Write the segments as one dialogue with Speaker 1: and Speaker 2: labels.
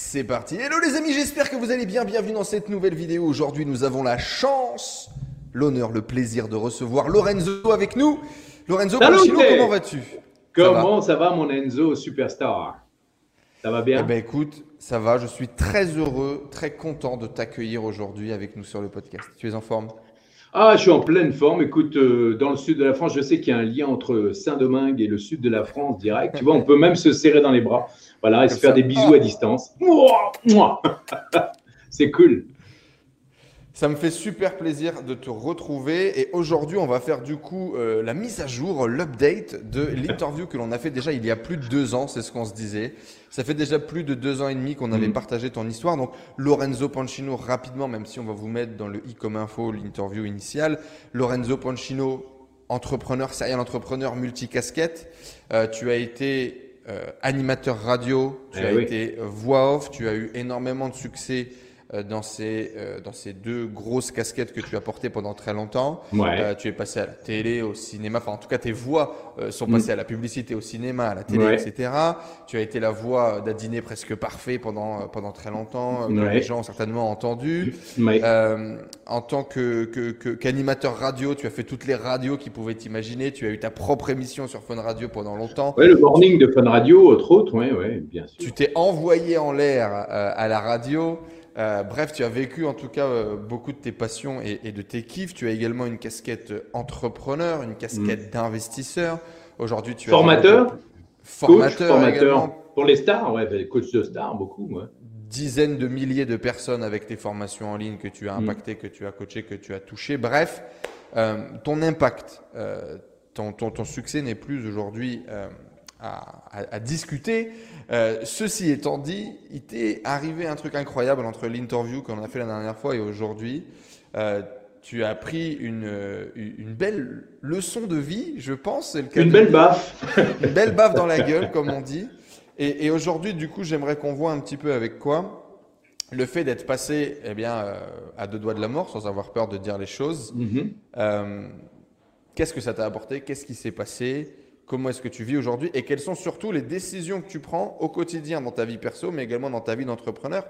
Speaker 1: C'est parti. Hello les amis, j'espère que vous allez bien. Bienvenue dans cette nouvelle vidéo. Aujourd'hui, nous avons la chance, l'honneur, le plaisir de recevoir Lorenzo avec nous. Lorenzo comment vas-tu?
Speaker 2: Comment ça va, mon Enzo superstar? Ça va bien?
Speaker 1: Eh ben écoute, ça va. Je suis très heureux, très content de t'accueillir aujourd'hui avec nous sur le podcast. Tu es en forme?
Speaker 2: Ah, je suis en pleine forme. Écoute, euh, dans le sud de la France, je sais qu'il y a un lien entre Saint-Domingue et le sud de la France direct. Tu vois, on peut même se serrer dans les bras. Voilà, et se faire des bisous à distance. C'est cool.
Speaker 1: Ça me fait super plaisir de te retrouver et aujourd'hui on va faire du coup euh, la mise à jour, l'update de l'interview que l'on a fait déjà il y a plus de deux ans, c'est ce qu'on se disait. Ça fait déjà plus de deux ans et demi qu'on avait mhm. partagé ton histoire. Donc Lorenzo Pancino rapidement, même si on va vous mettre dans le i comme info l'interview initiale. Lorenzo Pancino, entrepreneur, serial entrepreneur multicasquette. Euh, tu as été animateur radio, tu eh as été voix off, tu as eu énormément de succès euh, dans ces, euh, dans ces deux grosses casquettes que tu as portées pendant très longtemps. Euh, tu es passé à la télé, au cinéma, enfin en tout cas tes voix sont mm. passées à la publicité, au cinéma, à la télé, etc. Tu as été la voix d'un dîner presque parfait pendant, pendant très longtemps, que les gens ont certainement entendu. en tant que, qu'animateur que, radio, tu as fait toutes les radios qu'ils pouvaient t'imaginer. Tu as eu ta propre émission sur Fun Radio pendant longtemps.
Speaker 2: Oui, le morning de Fun Radio, entre autres, oui, ouais, bien sûr.
Speaker 1: Tu t'es envoyé en l'air à la radio. Euh, bref, tu as vécu en tout cas euh, beaucoup de tes passions et, de tes kiffs. Tu as également une casquette entrepreneur, une casquette mm. d'investisseur. Aujourd'hui, tu
Speaker 2: es formateur. Formateur, formateur pour les stars, ouais, coach de stars, beaucoup. Ouais.
Speaker 1: Dizaines de milliers de personnes avec tes formations en ligne que tu as mm. impacté, que tu as coaché, que tu as touché. Bref, euh, ton impact, ton, ton, succès n'est plus aujourd'hui à, discuter. Euh, ceci étant dit, il t'est arrivé un truc incroyable entre l'interview qu'on a fait la dernière fois et aujourd'hui. Euh, tu as pris une, une belle leçon de vie, je pense.
Speaker 2: Le une belle baffe.
Speaker 1: une belle baffe dans la gueule, comme on dit. Et, et aujourd'hui, du coup, j'aimerais qu'on voit un petit peu avec quoi le fait d'être passé eh bien, euh, à deux doigts de la mort, sans avoir peur de dire les choses. Mm-hmm. Qu'est-ce que ça t'a apporté? Qu'est-ce qui s'est passé? Comment est-ce que tu vis aujourd'hui et quelles sont surtout les décisions que tu prends au quotidien dans ta vie perso, mais également dans ta vie d'entrepreneur.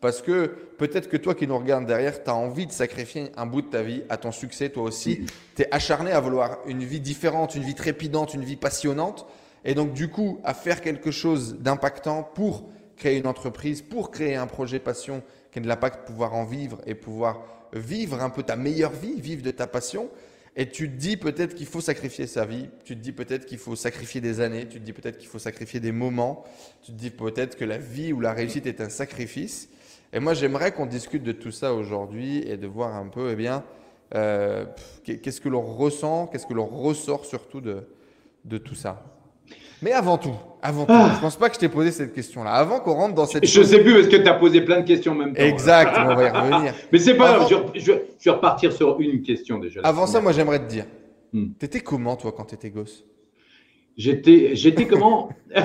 Speaker 1: Parce que peut-être que toi qui nous regardes derrière, tu as envie de sacrifier un bout de ta vie à ton succès, toi aussi. Tu es acharné à vouloir une vie différente, une vie trépidante, une vie passionnante. Et donc du coup, à faire quelque chose d'impactant pour créer une entreprise, pour créer un projet passion qui a de l'impact, pouvoir en vivre et pouvoir vivre un peu ta meilleure vie, vivre de ta passion. Et tu te dis peut-être qu'il faut sacrifier sa vie, tu te dis peut-être qu'il faut sacrifier des années, tu te dis peut-être qu'il faut sacrifier des moments, tu te dis peut-être que la vie ou la réussite est un sacrifice. Et moi, j'aimerais qu'on discute de tout ça aujourd'hui et de voir un peu, eh bien, euh, qu'est-ce que l'on ressent, qu'est-ce que l'on ressort surtout de, de tout ça. Mais avant tout, avant tout, ah. je pense pas que je t'ai posé cette question-là. Avant qu'on rentre dans cette.
Speaker 2: Je ne sais plus parce que tu as posé plein de questions en même temps.
Speaker 1: Exact, on va y revenir.
Speaker 2: Mais c'est pas grave, je, vais repartir sur une question déjà.
Speaker 1: Avant ça, moi j'aimerais te dire, hmm. t'étais comment toi quand t'étais gosse?
Speaker 2: J'étais, j'étais comment?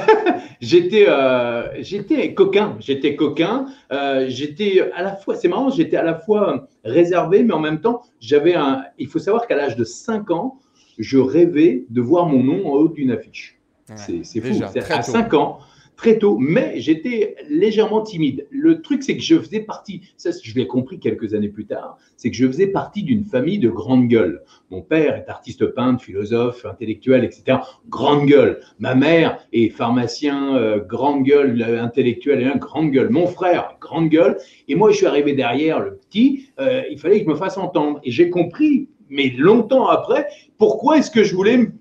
Speaker 2: J'étais, euh, j'étais coquin. J'étais coquin. Euh, j'étais à la fois, c'est marrant, j'étais à la fois réservé, mais en même temps, j'avais un. Il faut savoir qu'à l'âge de 5 ans, je rêvais de voir mon nom en haut d'une affiche c'est fou. À 5 ans, très tôt, mais j'étais légèrement timide. Le truc, c'est que je faisais partie, ça je l'ai compris quelques années plus tard, c'est que je faisais partie d'une famille de grande gueule. Mon père est artiste peintre, philosophe, intellectuel, etc. Grande gueule. Ma mère est pharmacien, euh, grande gueule, intellectuel et un grande gueule. Mon frère, grande gueule. Et moi, je suis arrivé derrière, le petit, euh, il fallait que je me fasse entendre. Et j'ai compris, mais longtemps après, pourquoi est-ce que je voulais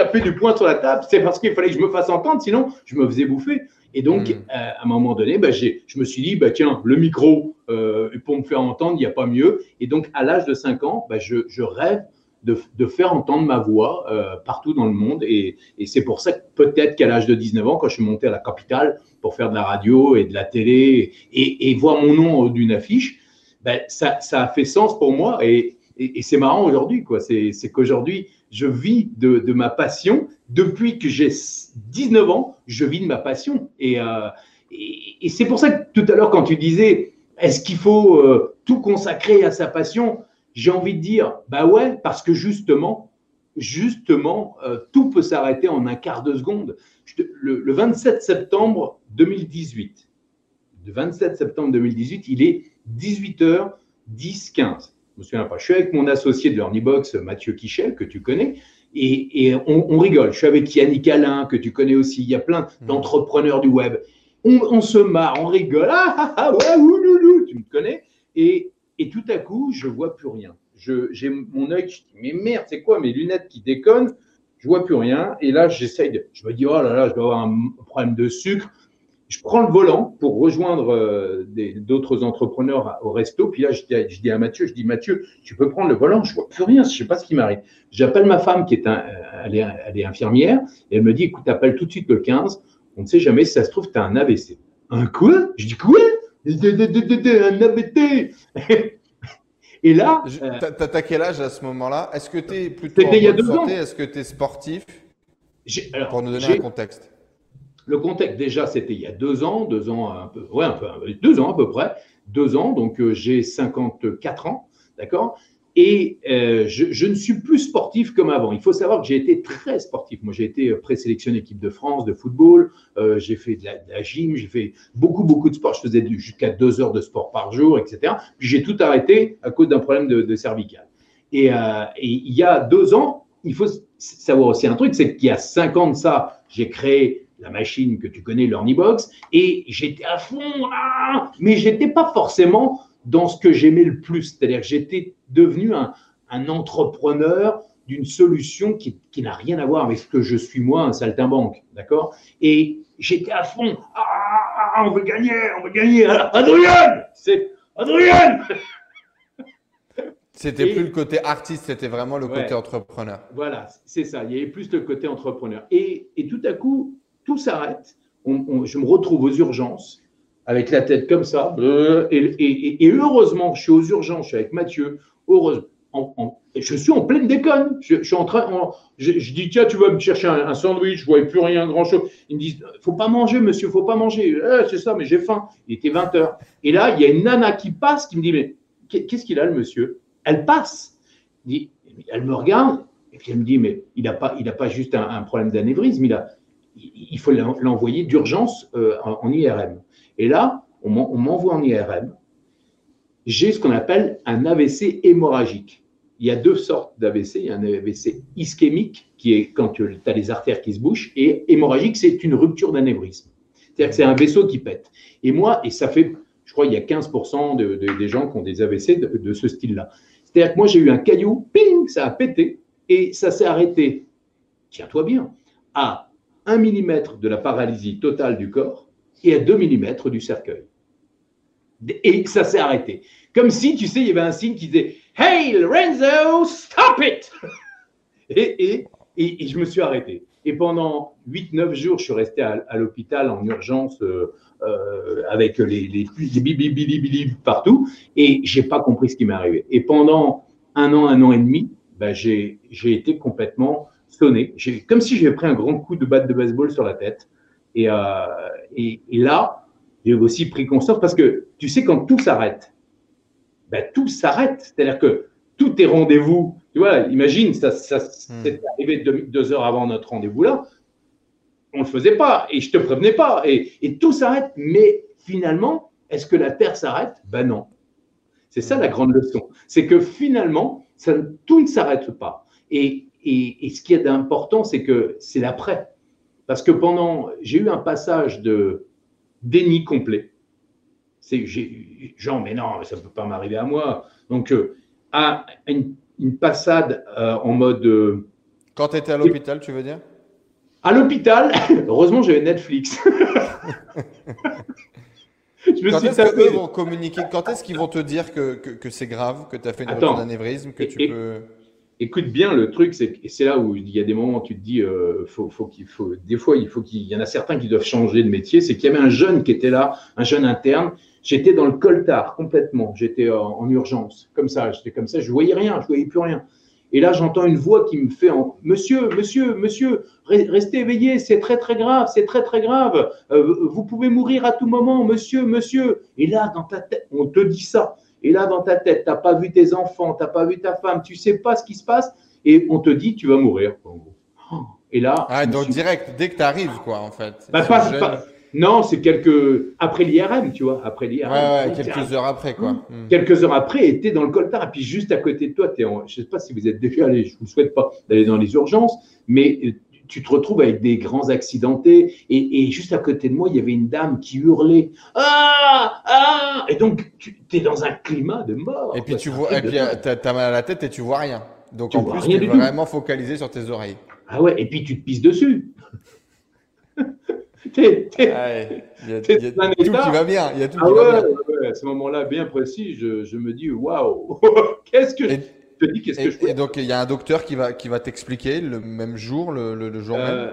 Speaker 2: taper du poing sur la table, c'est parce qu'il fallait que je me fasse entendre, sinon je me faisais bouffer. Et donc, hmm. euh, à un moment donné, bah, je me suis dit, bah, tiens, le micro, euh, pour me faire entendre, il n'y a pas mieux. Et donc, à l'âge de 5 ans, bah, je, je, rêve de, de, faire entendre ma voix euh, partout dans le monde. Et, et c'est pour ça que peut-être qu'à l'âge de 19 ans, quand je suis monté à la capitale pour faire de la radio et de la télé et, et voir mon nom d'une affiche, ben, ça, ça, a fait sens pour moi. Et, et, c'est marrant aujourd'hui, quoi. C'est qu'aujourd'hui, je vis de, ma passion. Depuis que j'ai 19 ans, je vis de ma passion. Euh, et, c'est pour ça que tout à l'heure, quand tu disais, est-ce qu'il faut euh, tout consacrer à sa passion J'ai envie de dire, bah ouais, parce que justement, justement, euh, tout peut s'arrêter en un quart de seconde. le, le 27 septembre 2018, de 27 septembre 2018, il est 18h10, 15. Je me souviens pas. Je suis avec mon associé de l'Ornibox, Mathieu Quichel, que tu connais, et, on, rigole. Je suis avec Yannick Alain, que tu connais aussi. Il y a plein mmh. d'entrepreneurs du web. On, se marre, on rigole. Ah, ah, ah ouais, tu me connais. Et, et tout à coup, je vois plus rien. J'ai mon œil, je dis, mais merde, c'est quoi mes lunettes qui déconnent? Je vois plus rien. Et là, j'essaye de. Je me dis, oh là là, je dois avoir un problème de sucre je prends le volant pour rejoindre euh, d'autres entrepreneurs au resto. Puis là, je dis, à Mathieu, je dis Mathieu, tu peux prendre le volant, je vois plus rien, je sais pas ce qui m'arrive. J'appelle ma femme qui est, un, elle est, infirmière et elle me dit, écoute, appelle tout de suite le 15. On ne sait jamais si ça se trouve, tu as un AVC. Un quoi? Je dis quoi? Un AVC
Speaker 1: Et là. Euh, T'as quel âge à ce moment-là? Est-ce que tu es plutôt en bonne santé? Est-ce que tu es sportif Pour nous donner un contexte.
Speaker 2: Le contexte, déjà, c'était il y a deux ans, deux ans, ouais, deux ans à peu près, deux ans, donc euh, j'ai 54 ans, d'accord? Et euh, je, ne suis plus sportif comme avant. Il faut savoir que j'ai été très sportif. Moi, j'ai été présélectionné équipe de France de football. Euh, j'ai fait de la, gym. J'ai fait beaucoup, beaucoup de sport. Je faisais jusqu'à deux heures de sport par jour, etc. Puis j'ai tout arrêté à cause d'un problème de, de cervical. Et, et, il y a deux ans, il faut savoir aussi un truc, c'est qu'il y a cinq ans de ça, j'ai créé la machine que tu connais, l'Ornibox, et j'étais à fond, ah, mais j'étais pas forcément dans ce que j'aimais le plus. C'est-à-dire que j'étais devenu un, entrepreneur d'une solution qui, n'a rien à voir avec ce que je suis moi, un saltimbanque, d'accord? Et j'étais à fond, ah, ah, on veut gagner, on veut gagner, Adrien C'est Adrien
Speaker 1: C'était plus le côté artiste, c'était vraiment le côté entrepreneur.
Speaker 2: Voilà, c'est ça. Il y avait plus le côté entrepreneur. Et, et tout à coup, tout s'arrête. je me retrouve aux urgences avec la tête comme ça. Euh, et, heureusement, je suis aux urgences, je suis avec Mathieu. Heureusement, je suis en pleine déconne. Je, suis en train. je, dis tiens, tu vas me chercher un, sandwich. Je vois plus rien, grand chose. Ils me disent faut pas manger, monsieur, faut pas manger. Eh, c'est ça, mais j'ai faim. Il était 20 h Et là, il y a une nana qui passe, qui me dit mais qu'est-ce qu'il a le monsieur? Elle passe. Elle me regarde et puis elle me dit mais il n'a pas, pas juste un, un problème d'anévrisme, il a, il faut l'envoyer d'urgence euh, en, IRM. Et là, on m'envoie en IRM. J'ai ce qu'on appelle un AVC hémorragique. Il y a deux sortes d'AVC. Il y a un AVC ischémique, qui est quand tu as les artères qui se bouchent, et hémorragique, c'est une rupture d'anévrisme. C'est-à-dire que c'est un vaisseau qui pète. Et moi, et ça fait, je crois, il y a 15% des gens qui ont des AVC de, de ce style-là. C'est-à-dire que moi, j'ai eu un caillou, ping, ça a pété, et ça s'est arrêté, tiens-toi bien, à 1 mm de la paralysie totale du corps et à 2 mm du cercueil. Et ça s'est arrêté. Comme si, tu sais, il y avait un signe qui disait Hey Lorenzo, stop it et, et, je me suis arrêté. Et pendant 8-9 jours, je suis resté à, l'hôpital en urgence euh, euh, avec les, les, les partout et j'ai pas compris ce qui m'est arrivé. Et pendant un an, un an et demi, ben, j'ai été complètement sonné, comme si j'avais pris un grand coup de batte de baseball sur la tête. Et, euh, et, là, j'ai aussi pris conscience parce que tu sais, quand tout s'arrête, ben, tout s'arrête. C'est-à-dire que tout est rendez-vous. Tu vois, imagine, ça, ça c'est arrivé deux, heures avant notre rendez-vous là. On ne le faisait pas et je te prévenais pas. Et, et tout s'arrête. Mais finalement, est-ce que la Terre s'arrête? Ben non. C'est ça la hmm. grande leçon. C'est que finalement, ça, tout ne s'arrête pas. Et, et, ce qui est important, c'est que c'est l'après. Parce que pendant, j'ai eu un passage de déni complet. C'est genre, mais non, ça ne peut pas m'arriver à moi. Donc, euh, à une, passade euh, en mode. Euh,
Speaker 1: Quand tu étais à l'hôpital, tu veux dire?
Speaker 2: À l'hôpital, heureusement, j'avais Netflix.
Speaker 1: Je me quand est-ce qu'ils vont communiquer? Quand est-ce qu'ils vont te dire que, que, c'est grave, que tu as fait une rupture d'anévrisme, que tu peux
Speaker 2: écoute bien, le truc, c'est c'est là où il y a des moments où tu te dis, euh, faut, faut qu'il faut, des fois, il faut qu'il y en a certains qui doivent changer de métier. C'est qu'il y avait un jeune qui était là, un jeune interne. J'étais dans le coltard complètement. J'étais en, urgence, comme ça. J'étais comme ça. Je voyais rien, je voyais plus rien. Et là, j'entends une voix qui me fait en, Monsieur, monsieur, monsieur, restez éveillé, c'est très très grave, c'est très très grave. Euh, vous pouvez mourir à tout moment, monsieur, monsieur. Et là, dans ta tête, on te dit ça. Et là, dans ta tête, tu n'as pas vu tes enfants, tu n'as pas vu ta femme, tu ne sais pas ce qui se passe, et on te dit, tu vas mourir. Et là.
Speaker 1: Ah, donc direct, dès que tu arrives, quoi, en fait.
Speaker 2: Bah, pas, Non, c'est quelques après l'IRM, tu vois, après l'IRM.
Speaker 1: Ouais, quelques heures après, quoi.
Speaker 2: Hmm. Hmm. Quelques heures après, était dans le coltard, et puis juste à côté de toi, es en... je ne sais pas si vous êtes déjà allé, je ne vous souhaite pas d'aller dans les urgences, mais tu te retrouves avec des grands accidentés, et, juste à côté de moi, il y avait une dame qui hurlait Ah Ah Et donc, tu es dans un climat de mort.
Speaker 1: Et puis, tu vois, et puis, as mal à la tête et tu vois rien. Donc, en plus, tu es vraiment focalisé sur tes oreilles.
Speaker 2: Ah ouais, et puis tu te pisses dessus.
Speaker 1: t'es, il y a, tout qui va bien. Il y a tout ah qui va
Speaker 2: bien. à ce moment-là, bien précis, je, je me dis waouh, qu'est-ce que je te dis Qu'est-ce que je
Speaker 1: Et donc, il y a un docteur qui va, qui va t'expliquer le même jour, le, le, jour euh, même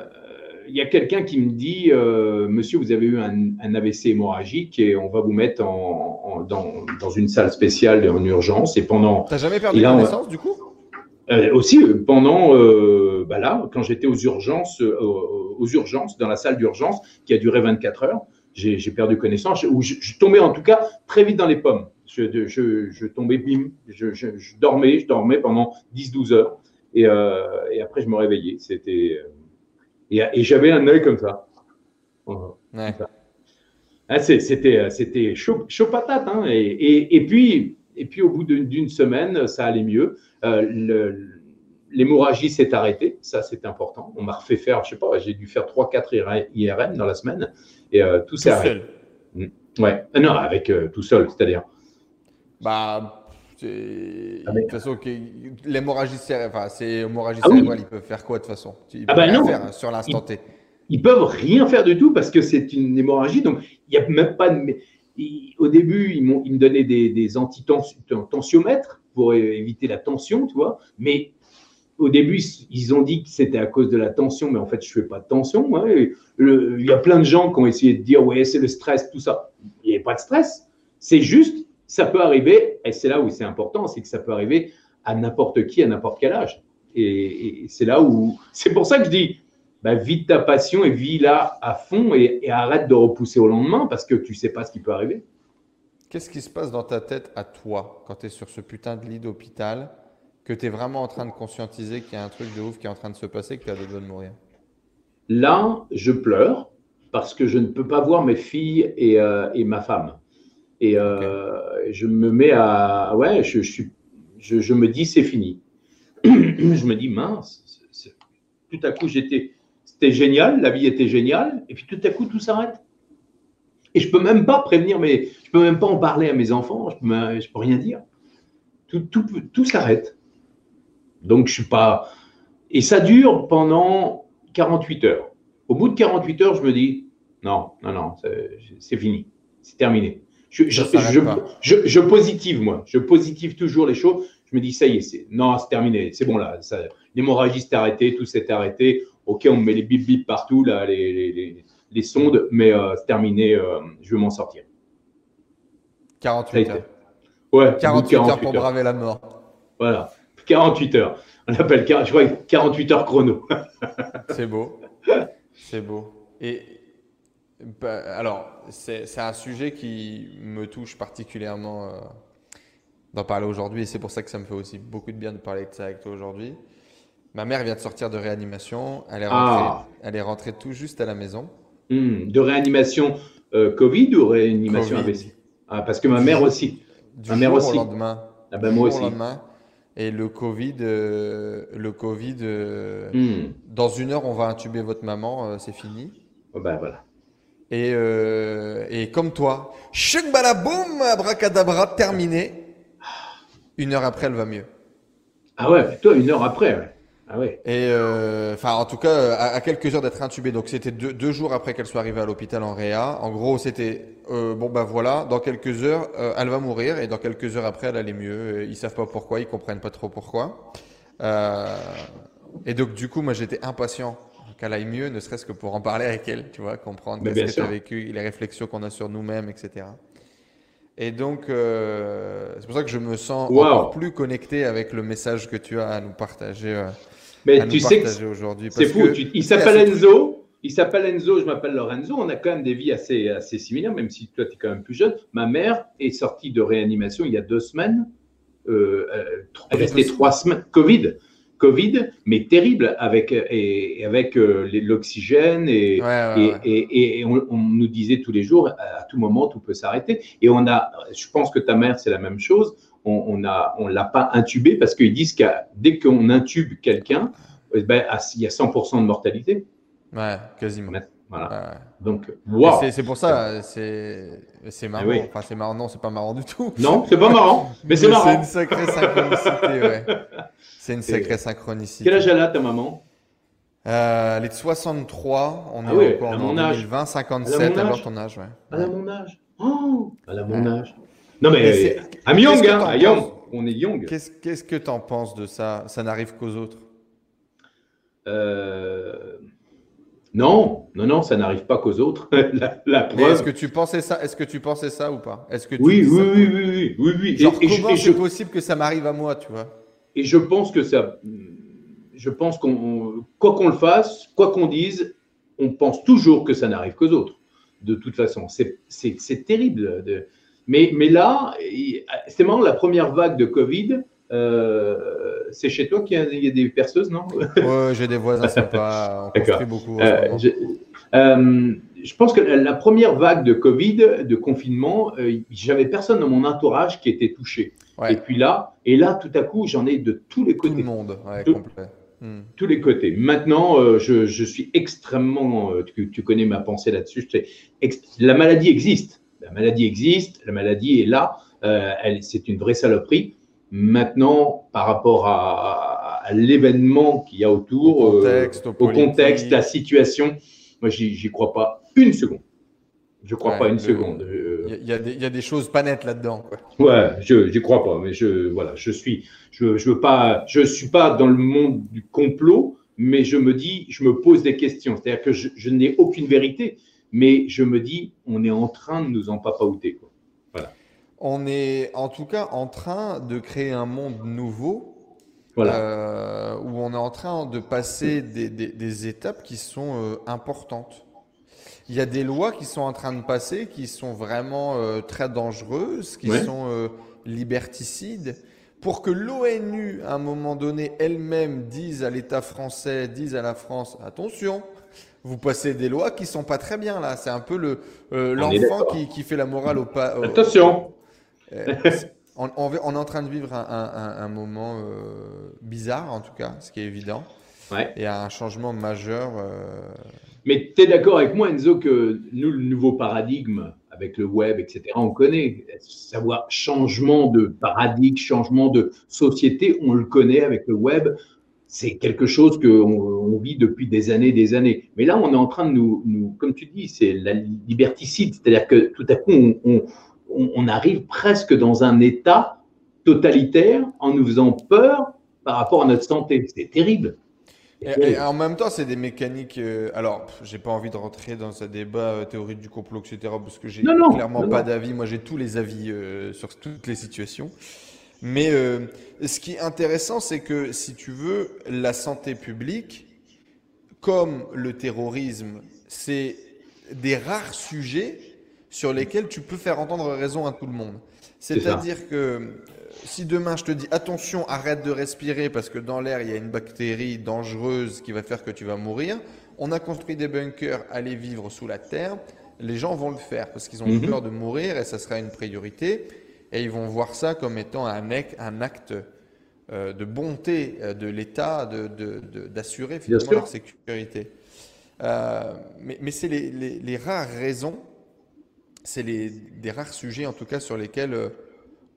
Speaker 2: il y a quelqu'un qui me dit euh, Monsieur, vous avez eu un, un, AVC hémorragique et on va vous mettre en, dans, dans, une salle spéciale en urgence. Et pendant.
Speaker 1: T'as jamais perdu connaissance du coup?
Speaker 2: Euh, aussi, euh, pendant, euh, bah là, quand j'étais aux urgences, aux urgences, dans la salle d'urgence, qui a duré 24 heures, j'ai perdu connaissance, où je, tombais en tout cas très vite dans les pommes. Je, je, je tombais, bim, je, dormais, je dormais pendant 10-12 heures, et, et, après je me réveillais. C'était et, et j'avais un œil comme ça. Ouais. Ah, c'était c'était chaud, chaud patate, hein, et, et, et puis et puis au bout d'une semaine, ça allait mieux. Euh, l'hémorragie s'est arrêtée, ça c'est important. On m'a refait faire, je sais pas, j'ai dû faire 3-4 IRM dans la semaine et euh, tout s'est arrêté. Mmh. Ouais, ah non, avec euh, tout seul, c'est-à-dire.
Speaker 1: Bah, de toute façon, l'hémorragie enfin, hémorragie ah cérébrale, ils peuvent faire quoi de toute façon?
Speaker 2: Ils ah bah non. faire hein,
Speaker 1: sur l'instant T.
Speaker 2: Ils peuvent rien faire du tout parce que c'est une hémorragie, donc il n'y a même pas de au début, ils, ils, me donnaient des, des antitensiomètres pour éviter la tension, tu vois. Mais au début, ils ont dit que c'était à cause de la tension, mais en fait, je fais pas de tension. il y a plein de gens qui ont essayé de dire, ouais, c'est le stress, tout ça. Il n'y a pas de stress. C'est juste, ça peut arriver, et c'est là où c'est important, c'est que ça peut arriver à n'importe qui, à n'importe quel âge. Et, c'est là où, c'est pour ça que je dis, bah, vis ta passion et vis-la à fond et, arrête de repousser au lendemain parce que tu sais pas ce qui peut arriver.
Speaker 1: Qu'est-ce qui se passe dans ta tête à toi quand tu es sur ce putain de lit d'hôpital, que tu es vraiment en train de conscientiser qu'il y a un truc de ouf qui est en train de se passer, que tu as doigts de mourir?
Speaker 2: Là, je pleure parce que je ne peux pas voir mes filles et, euh, ma femme. Et euh, je me mets à. Ouais, je, je, je me dis c'est fini. je me dis mince. Tout à coup, j'étais c'était génial, la vie était géniale, et puis tout à coup, tout s'arrête. Et je peux même pas prévenir, mais je peux même pas en parler à mes enfants, je peux, peux rien dire. Tout, tout, tout s'arrête. Donc, je suis pas. Et ça dure pendant 48 heures. Au bout de 48 heures, je me dis non, non, non, c'est fini, c'est terminé. Je, je, je, je, positive, moi. Je positive toujours les choses. Je me dis, ça y est, c'est, non, c'est terminé, c'est bon là. l'hémorragie s'est arrêtée, tout s'est arrêté. Ok, on met les bip bip partout, là, les, les, les, sondes, mais euh, c'est terminé, euh, je vais m'en sortir.
Speaker 1: 48 heures.
Speaker 2: Ouais,
Speaker 1: 48, heures pour braver la mort.
Speaker 2: Voilà, 48 heures. On appelle, je crois, 48 heures chrono.
Speaker 1: c'est beau. C'est beau. Et alors, c'est un sujet qui me touche particulièrement euh, d'en parler aujourd'hui, et c'est pour ça que ça me fait aussi beaucoup de bien de parler de ça avec toi aujourd'hui. Ma mère vient de sortir de réanimation. Elle est rentrée, ah. elle est rentrée tout juste à la maison.
Speaker 2: Hmm. De réanimation euh, Covid ou réanimation AVC ah, Parce que ma mère aussi.
Speaker 1: Du ma mère aussi. au lendemain.
Speaker 2: Ah ben moi aussi.
Speaker 1: Et le Covid, euh, le Covid hmm. dans une heure, on va intuber votre maman, c'est fini.
Speaker 2: Oh ben voilà.
Speaker 1: Et, et comme toi, balaboum, abracadabra, terminé. Une heure après, elle va mieux.
Speaker 2: Ah ouais, toi, une heure après, ouais. Ah ouais.
Speaker 1: Et euh, enfin, en tout cas, à, quelques heures d'être intubée. Donc, c'était deux, jours après qu'elle soit arrivée à l'hôpital en réa. En gros, c'était euh, bon bah voilà, dans quelques heures, euh, elle va mourir et dans quelques heures après, elle allait mieux. Ils savent pas pourquoi, ils comprennent pas trop pourquoi. et donc, du coup, moi, j'étais impatient qu'elle aille mieux, ne serait-ce que pour en parler avec elle, tu vois, comprendre ce qu'elle a vécu, les réflexions qu'on a sur nous-mêmes, etc. Et donc, c'est pour ça que je me sens encore plus connecté avec le message que tu as à nous partager
Speaker 2: mais tu sais que c'est fou. il s'appelle Enzo. Il s'appelle Enzo, je m'appelle Lorenzo. On a quand même des vies assez, assez similaires, même si toi, tu es quand même plus jeune. Ma mère est sortie de réanimation il y a deux semaines. Euh, euh elle restait trois semaines. Covid. Covid, mais terrible avec, et, avec l'oxygène et, et, et, on, nous disait tous les jours, à tout moment, tout peut s'arrêter. Et on a, je pense que ta mère, c'est la même chose. On ne on l'a pas intubé parce qu'ils disent que dès qu'on intube quelqu'un, eh ben, il y a 100% de mortalité.
Speaker 1: Ouais, quasiment.
Speaker 2: Voilà. Donc, wow.
Speaker 1: C'est pour ça, c'est marrant. Eh enfin, c'est marrant. Non, c'est pas marrant du tout.
Speaker 2: Non, c'est pas marrant. Mais, c'est marrant.
Speaker 1: C'est une sacrée synchronicité, ouais. C'est une sacrée synchronicité.
Speaker 2: Quel âge elle a, ta maman?
Speaker 1: Euh, Elle est de 63. On ah est encore en 2020, 57, alors ton âge, ouais.
Speaker 2: Elle a mon âge. Oh, elle a mon âge. Non, mais, I'm young, hein. Young. On est young.
Speaker 1: Qu'est-ce que tu en penses de ça? Ça n'arrive qu'aux autres
Speaker 2: euh... Non, non, non, ça n'arrive pas qu'aux autres. la,
Speaker 1: preuve. Est-ce que tu pensais ça Est-ce que tu pensais ça ou pas? Est-ce que
Speaker 2: oui, oui, oui, oui, oui, oui,
Speaker 1: Genre, comment c'est possible que ça m'arrive à moi, tu vois?
Speaker 2: Et je pense que ça, je pense qu'on, quoi qu'on le fasse, quoi qu'on dise, on pense toujours que ça n'arrive qu'aux autres. De toute façon, c'est terrible. De... Mais, mais là, c'est marrant, la première vague de Covid, euh, c'est chez toi qu'il y, a des perceuses, non
Speaker 1: Ouais, j'ai des voisins sympas. On construit beaucoup. Euh,
Speaker 2: euh, je, pense que la, première vague de Covid, de confinement, j'avais personne dans mon entourage qui était touché. Et puis là, et là, tout à coup, j'en ai de tous les côtés. Tout
Speaker 1: le monde, ouais, complet.
Speaker 2: Hmm. Tous les côtés. Maintenant, je, je, suis extrêmement. Tu, tu connais ma pensée là-dessus. La maladie existe. La maladie existe. La maladie est là. c'est une vraie saloperie. Maintenant, par rapport à, l'événement qu'il y a autour,
Speaker 1: au contexte,
Speaker 2: euh, au contexte, la situation, moi, j'y crois pas une seconde. Je crois pas une seconde.
Speaker 1: Il y, y, a des choses pas nettes là-dedans.
Speaker 2: Ouais, je n'y crois pas, mais je voilà, je suis, je, je veux pas, je suis pas dans le monde du complot, mais je me dis, je me pose des questions. C'est-à-dire que je, je n'ai aucune vérité, mais je me dis, on est en train de nous en papaouter. Voilà.
Speaker 1: On est en tout cas en train de créer un monde nouveau euh, où on est en train de passer des, étapes qui sont euh, importantes. Il y a des lois qui sont en train de passer qui sont vraiment euh, très dangereuses, qui sont liberticides. Pour que l'ONU, à un moment donné, elle-même dise à l'État français, dise à la France, attention, vous passez des lois qui sont pas très bien là. C'est un peu le l'enfant qui, fait la morale au pas.
Speaker 2: Attention.
Speaker 1: Euh, on, est en train de vivre un, moment euh, bizarre, en tout cas, ce qui est évident.
Speaker 2: Ouais.
Speaker 1: Et un changement majeur. Euh,
Speaker 2: Mais tu es d'accord avec moi, Enzo, que nous, le nouveau paradigme avec le web, etc., on connaît. Savoir changement de paradigme, changement de société, on le connaît avec le web. C'est quelque chose qu'on on vit depuis des années, des années. Mais là, on est en train de nous, nous comme tu dis, c'est la liberticide. C'est-à-dire que tout à coup, on, on, arrive presque dans un état totalitaire en nous faisant peur par rapport à notre santé. C'est terrible.
Speaker 1: Et, en même temps, c'est des mécaniques. Euh, alors, j'ai pas envie de rentrer dans un débat euh, théorique du complot, etc., parce que j'ai clairement pas d'avis. Moi, j'ai tous les avis euh, sur toutes les situations. Mais ce qui est intéressant, c'est que si tu veux, la santé publique, comme le terrorisme, c'est des rares sujets sur lesquels tu peux faire entendre raison à tout le monde. C'est-à-dire que euh, si demain je te dis attention, arrête de respirer parce que dans l'air il y a une bactérie dangereuse qui va faire que tu vas mourir, on a construit des bunkers, aller vivre sous la terre, les gens vont le faire parce qu'ils ont mhm. peur de mourir et ça sera une priorité et ils vont voir ça comme étant un, un acte euh, de bonté euh, de l'État d'assurer de, finalement leur sécurité. mais, c'est les rares raisons c'est des rares sujets, en tout cas, sur lesquels euh,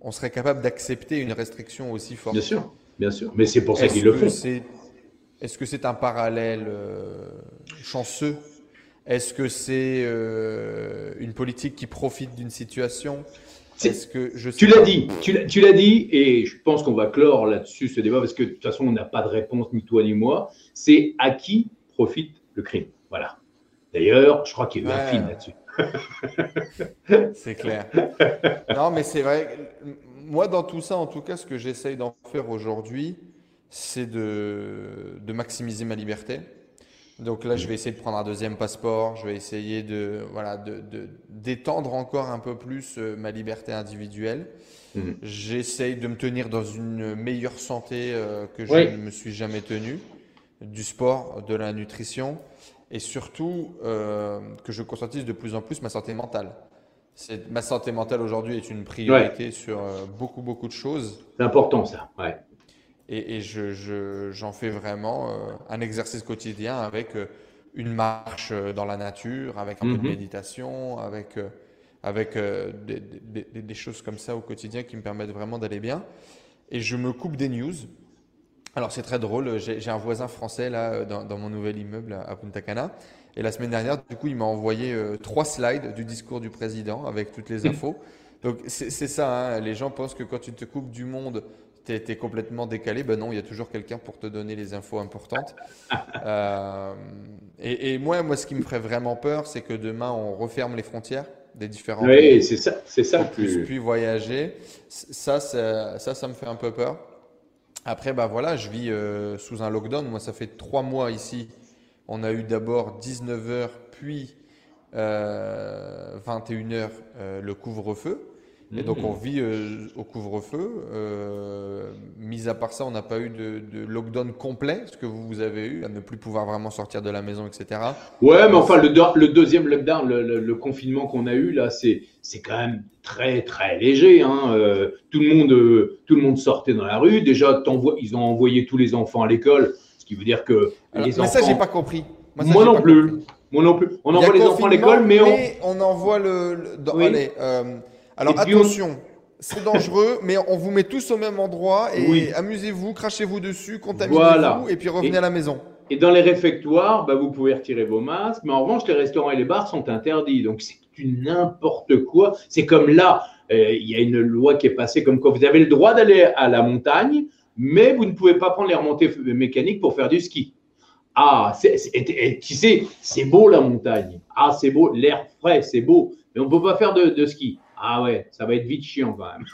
Speaker 1: on serait capable d'accepter une restriction aussi forte.
Speaker 2: Bien sûr, bien sûr. Mais c'est pour ça qu'ils le font.
Speaker 1: Est-ce que c'est un parallèle euh, chanceux? Est-ce que c'est euh, une politique qui profite d'une situation?
Speaker 2: Est-ce que je Tu l'as dit, tu l'as dit, et je pense qu'on va clore là-dessus ce débat parce que de toute façon, on n'a pas de réponse, ni toi ni moi. C'est à qui profite le crime? Voilà. D'ailleurs, je crois qu'il y a eu un film là-dessus.
Speaker 1: c'est clair. Non, mais c'est vrai. Moi, dans tout ça, en tout cas, ce que j'essaye d'en faire aujourd'hui, c'est de, maximiser ma liberté. Donc là, je vais essayer de prendre un deuxième passeport. Je vais essayer de voilà de d'étendre encore un peu plus euh, ma liberté individuelle. Mhm. J'essaye de me tenir dans une meilleure santé euh, que je ne me suis jamais tenu, du sport, de la nutrition et surtout euh, que je conscientise de plus en plus ma santé mentale. Ma santé mentale aujourd'hui est une priorité sur beaucoup beaucoup de choses.
Speaker 2: C'est important ça. Ouais.
Speaker 1: Et, et j'en je, fais vraiment un exercice quotidien avec une marche dans la nature, avec un peu de mhm. méditation, avec avec euh, des, choses comme ça au quotidien qui me permettent vraiment d'aller bien. Et je me coupe des news. Alors c'est très drôle, j'ai un voisin français là euh, dans, mon nouvel immeuble à Punta Cana. Et la semaine dernière, du coup, il m'a envoyé euh, trois slides du discours du président avec toutes les infos. Donc c'est ça, hein. les gens pensent que quand tu te coupes du monde, tu es, complètement décalé. Ben non, il y a toujours quelqu'un pour te donner les infos importantes. et, et, moi, moi, ce qui me ferait vraiment peur, c'est que demain, on referme les frontières des différents
Speaker 2: oui, c'est ça, c'est ça.
Speaker 1: Plus, puis voyager, ça, ça, ça, me fait un peu peur. Après, bah voilà, je vis euh, sous un lockdown. Moi, ça fait trois mois ici. On a eu d'abord 19 heures, puis 21 euh, heures euh, le couvre-feu. Et donc on vit euh, au couvre-feu. Euh, mis à part ça, on n'a pas eu de, lockdown complet, ce que vous avez eu, à ne plus pouvoir vraiment sortir de la maison, etc.
Speaker 2: Ouais, mais enfin le, le deuxième lockdown, le, confinement qu'on a eu là, c'est quand même très très léger. Hein. Euh, tout le monde tout le monde sortait dans la rue. Déjà, ils ont envoyé tous les enfants à l'école, ce qui veut dire que
Speaker 1: les mais ça, j'ai pas compris.
Speaker 2: Moi, non plus. Moi non plus. On envoie les enfants à l'école, mais,
Speaker 1: on... envoie le. Allez. Alors attention, c'est dangereux, mais on vous met tous au même endroit et amusez-vous, crachez-vous dessus, contaminez-vous et puis revenez à la maison.
Speaker 2: Et dans les réfectoires, bah, vous pouvez retirer vos masques, mais en revanche, les restaurants et les bars sont interdits. Donc c'est n'importe quoi. C'est comme là, euh, il y a une loi qui est passée comme quoi vous avez le droit d'aller à la montagne, mais vous ne pouvez pas prendre les remontées mécaniques pour faire du ski. Ah, tu sais, c'est beau la montagne. Ah, c'est beau, l'air frais, c'est beau, mais on ne peut pas faire de ski. Ah ouais, ça va être vite chiant quand même.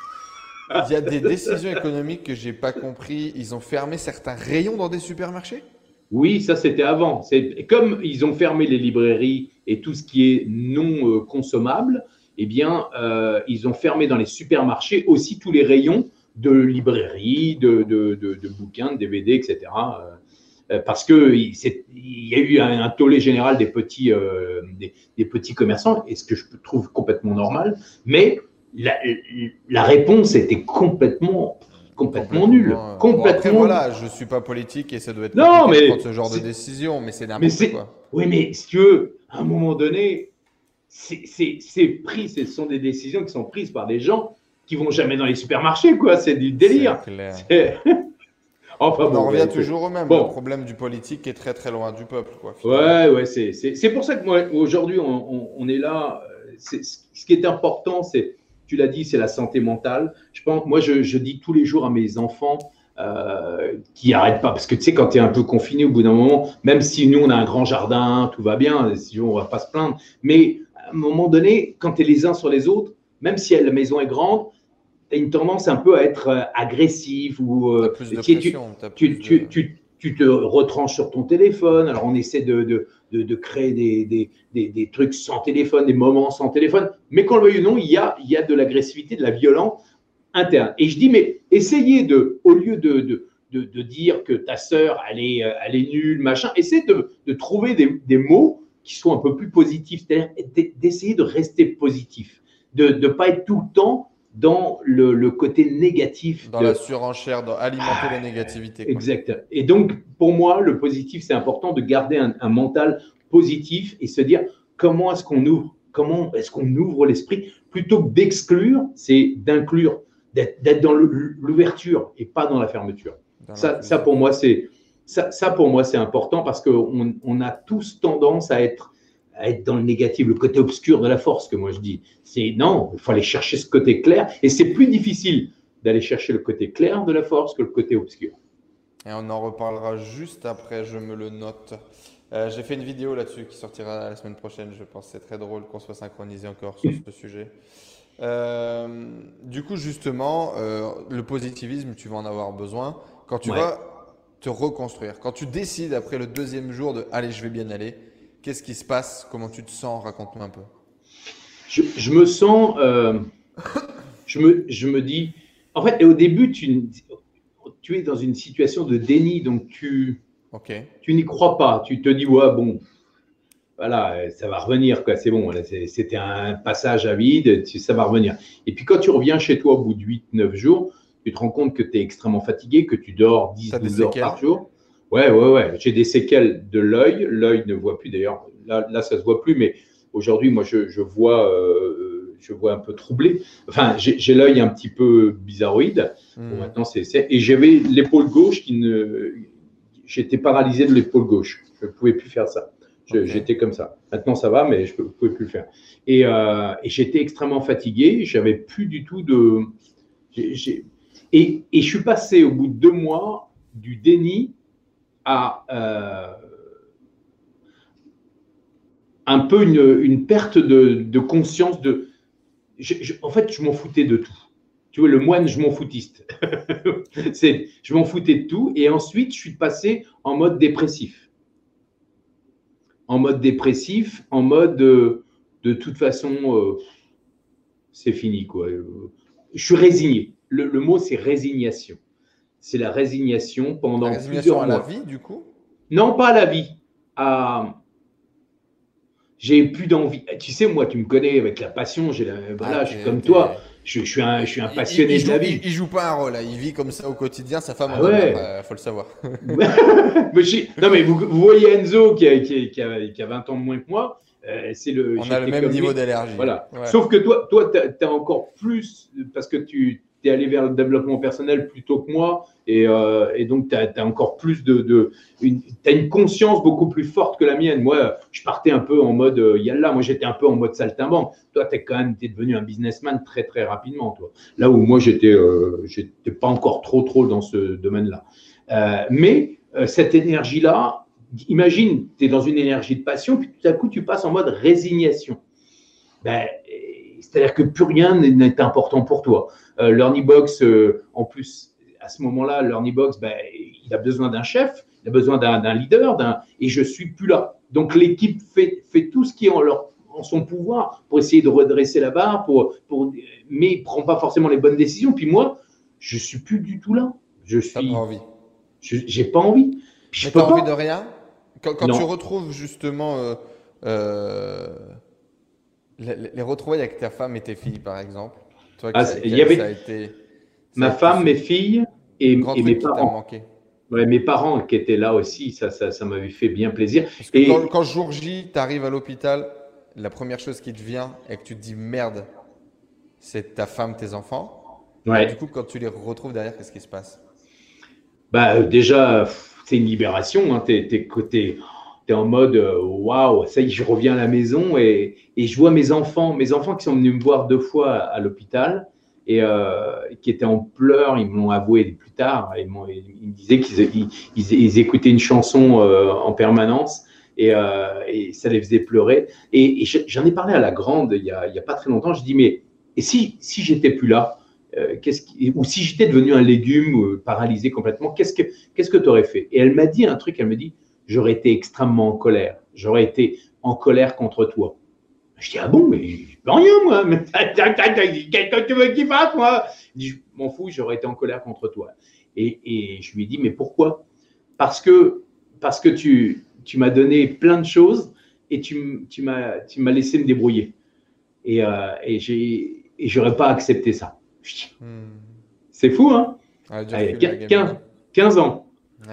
Speaker 1: Il y a des décisions économiques que j'ai pas compris. Ils ont fermé certains rayons dans des supermarchés?
Speaker 2: Oui, ça c'était avant. C'est comme ils ont fermé les librairies et tout ce qui est non euh, consommable. Eh bien, euh, ils ont fermé dans les supermarchés aussi tous les rayons de librairies, de, de, bouquins, de DVD, etc. Euh, parce que il, y a eu un, tollé général des petits, euh, des, petits commerçants, et ce que je trouve complètement normal, mais la, la réponse était complètement complètement, nulle. Complètement. après,
Speaker 1: voilà, je suis pas politique et ça doit être non, mais prendre ce genre de décision, mais c'est n'importe quoi.
Speaker 2: Oui, mais si tu veux, à un moment donné, c'est pris, ce sont des décisions qui sont prises par des gens qui vont jamais dans les supermarchés, quoi. C'est du délire. Clair.
Speaker 1: on en revient toujours au même. Le problème du politique est très très loin du peuple. Quoi,
Speaker 2: ouais, ouais, c'est pour ça que moi, aujourd'hui, on, est là. Ce qui est important, c'est, tu l'as dit, c'est la santé mentale. Je pense, moi, je, dis tous les jours à mes enfants euh, qui n'arrêtent pas, parce que tu sais, quand tu es un peu confiné au bout d'un moment, même si nous, on a un grand jardin, tout va bien, on va pas se plaindre, mais à un moment donné, quand tu es les uns sur les autres, même si la maison est grande, tu as une tendance un peu à être euh, agressif ou
Speaker 1: plus de tu,
Speaker 2: tu, tu, tu, te retranches sur ton téléphone. Alors, on essaie de, de, de, créer des, des, des, des, trucs sans téléphone, des moments sans téléphone. Mais qu'on le veuille ou non, il y a, il y a de l'agressivité, de la violence interne. Et je dis, mais essayez de, au lieu de, dire que ta sœur, elle est, euh, elle est nulle, machin, essayez de, trouver des, des mots qui soient un peu plus positifs, c'est-à-dire d'essayer de rester positif, de ne pas être tout le temps dans le, côté négatif.
Speaker 1: Dans la surenchère, dans alimenter la négativité.
Speaker 2: Exact. Et donc, pour moi, le positif, c'est important de garder un, mental positif et se dire comment est-ce qu'on ouvre, comment est-ce qu'on ouvre l'esprit plutôt que d'exclure, c'est d'inclure, d'être dans l'ouverture et pas dans la fermeture. ça, ça, pour moi, c'est ça, ça, pour moi, c'est important parce qu'on on a tous tendance à être à être dans le négatif, le côté obscur de la force, que moi je dis. C'est non, il faut aller chercher ce côté clair, et c'est plus difficile d'aller chercher le côté clair de la force que le côté obscur.
Speaker 1: Et on en reparlera juste après, je me le note. Euh, j'ai fait une vidéo là-dessus qui sortira la semaine prochaine, je pense. C'est très drôle qu'on soit synchronisé encore sur ce sujet. Euh, du coup, justement, euh, le positivisme, tu vas en avoir besoin. Quand tu vas te reconstruire. Quand tu décides après le deuxième jour de allez, je vais bien aller, qu'est-ce qui se passe? Comment tu te sens? Raconte-moi un peu.
Speaker 2: Je, me sens, euh, je, me, je me dis, en fait, au début, tu, tu es dans une situation de déni, donc tu, tu n'y crois pas. Tu te dis, ouais, bon, voilà, ça va revenir, quoi. C'est bon, c'était un passage à vide, ça va revenir. Et puis quand tu reviens chez toi au bout de 8-9 jours, tu te rends compte que tu es extrêmement fatigué, que tu dors 10-12 heures par jour. Ouais, ouais, ouais. J'ai des séquelles de l'œil. L'œil ne voit plus d'ailleurs. Là, là, ça se voit plus, mais aujourd'hui, moi, je, je vois, euh, je vois un peu troublé. Enfin, j'ai l'œil un petit peu bizarroïde. Hmm. maintenant, c'est et j'avais l'épaule gauche qui ne, j'étais paralysé de l'épaule gauche. Je ne pouvais plus faire ça. J'étais comme ça. Maintenant, ça va, mais je ne pouvais plus le faire. Et, euh, et j'étais extrêmement fatigué. J'avais plus du tout de. Et, je suis passé au bout de deux mois du déni à euh, un peu une, perte de, conscience de. en fait, je m'en foutais de tout. Tu vois, le moine, je m'en foutiste. c'est, je m'en foutais de tout. Et ensuite, je suis passé en mode dépressif. En mode dépressif, en mode de, de toute façon, euh, c'est fini. Quoi. Je suis résigné le, mot, c'est résignation. C'est la résignation pendant la résignation
Speaker 1: à la vie, du coup
Speaker 2: Non, pas à la vie. À... J'ai plus d'envie. Tu sais, moi, tu me connais avec la passion. J'ai voilà, je suis comme toi. Je, suis un, je suis un passionné
Speaker 1: de
Speaker 2: la vie.
Speaker 1: Il, joue pas un rôle. Il vit comme ça au quotidien. Sa femme, il ah faut le savoir.
Speaker 2: non, mais vous, voyez Enzo qui a, qui, a, qui a 20 ans de moins que moi.
Speaker 1: Euh, c'est le, On a le même niveau d'allergie.
Speaker 2: Voilà. Sauf que toi, toi tu as, encore plus, parce que tu es allé vers le développement personnel plutôt que moi. Et, euh, donc, tu as, encore plus de. une, as une conscience beaucoup plus forte que la mienne. Moi, je partais un peu en mode euh, yalla. Moi, j'étais un peu en mode saltimbanque. Toi, tu es quand même es devenu un businessman très, très rapidement. Toi. Là où moi, j'étais euh, pas encore trop, trop dans ce domaine-là. mais cette énergie-là, imagine, tu es dans une énergie de passion, puis tout à coup, tu passes en mode résignation. Ben, c'est-à-dire que plus rien n'est important pour toi. Euh, Box, euh, en plus, à ce moment-là, Box, ben, il a besoin d'un chef, il a besoin d'un leader, et je suis plus là. Donc l'équipe fait, fait tout ce qui est en, leur, en son pouvoir pour essayer de redresser la barre, pour, pour, mais il prend pas forcément les bonnes décisions. Puis moi, je suis plus du tout là. Je suis.
Speaker 1: Pas envie.
Speaker 2: J'ai pas envie.
Speaker 1: Je pas envie de rien? Quand, tu retrouves justement euh, euh, les, retrouvailles avec ta femme et tes filles, par exemple,
Speaker 2: toi, ah, il y avait ma femme, mes filles et, mes parents. Ouais, mes parents qui étaient là aussi, ça, ça, ça m'avait fait bien plaisir.
Speaker 1: et quand, quand, jour J, tu arrives à l'hôpital, la première chose qui te vient et que tu te dis merde, c'est ta femme, tes enfants. Ouais. du coup, quand tu les retrouves derrière, qu'est-ce qui se passe?
Speaker 2: Bah, Déjà, c'est une libération. Hein. Tu en mode euh, waouh, ça y est, je reviens à la maison et, et, je vois mes enfants, mes enfants qui sont venus me voir deux fois à, l'hôpital et euh, qui étaient en pleurs. Ils me l'ont avoué plus tard. Ils, ils me disaient qu'ils ils, écoutaient une chanson euh, en permanence. Et, et, ça les faisait pleurer. Et, j'en ai parlé à la grande il n'y a, a, pas très longtemps. Je dis, mais et si, si j'étais plus là euh, ou si j'étais devenu un légume paralysé complètement, qu'est-ce que qu'est-ce que tu aurais fait? Et elle m'a dit un truc, elle me dit, j'aurais été extrêmement en colère, j'aurais été en colère contre toi. Je dis, ah bon, mais je peux rien, moi. Qu'est-ce que tu veux qu'il fasse, moi? Je m'en fous, j'aurais été en colère contre toi. Et, et, je lui ai dit, mais pourquoi? Parce que, parce que tu, tu m'as donné plein de choses et tu, tu m'as laissé me débrouiller. Et, euh, et j'aurais pas accepté ça. Hmm. C'est fou, hein? 15, ans.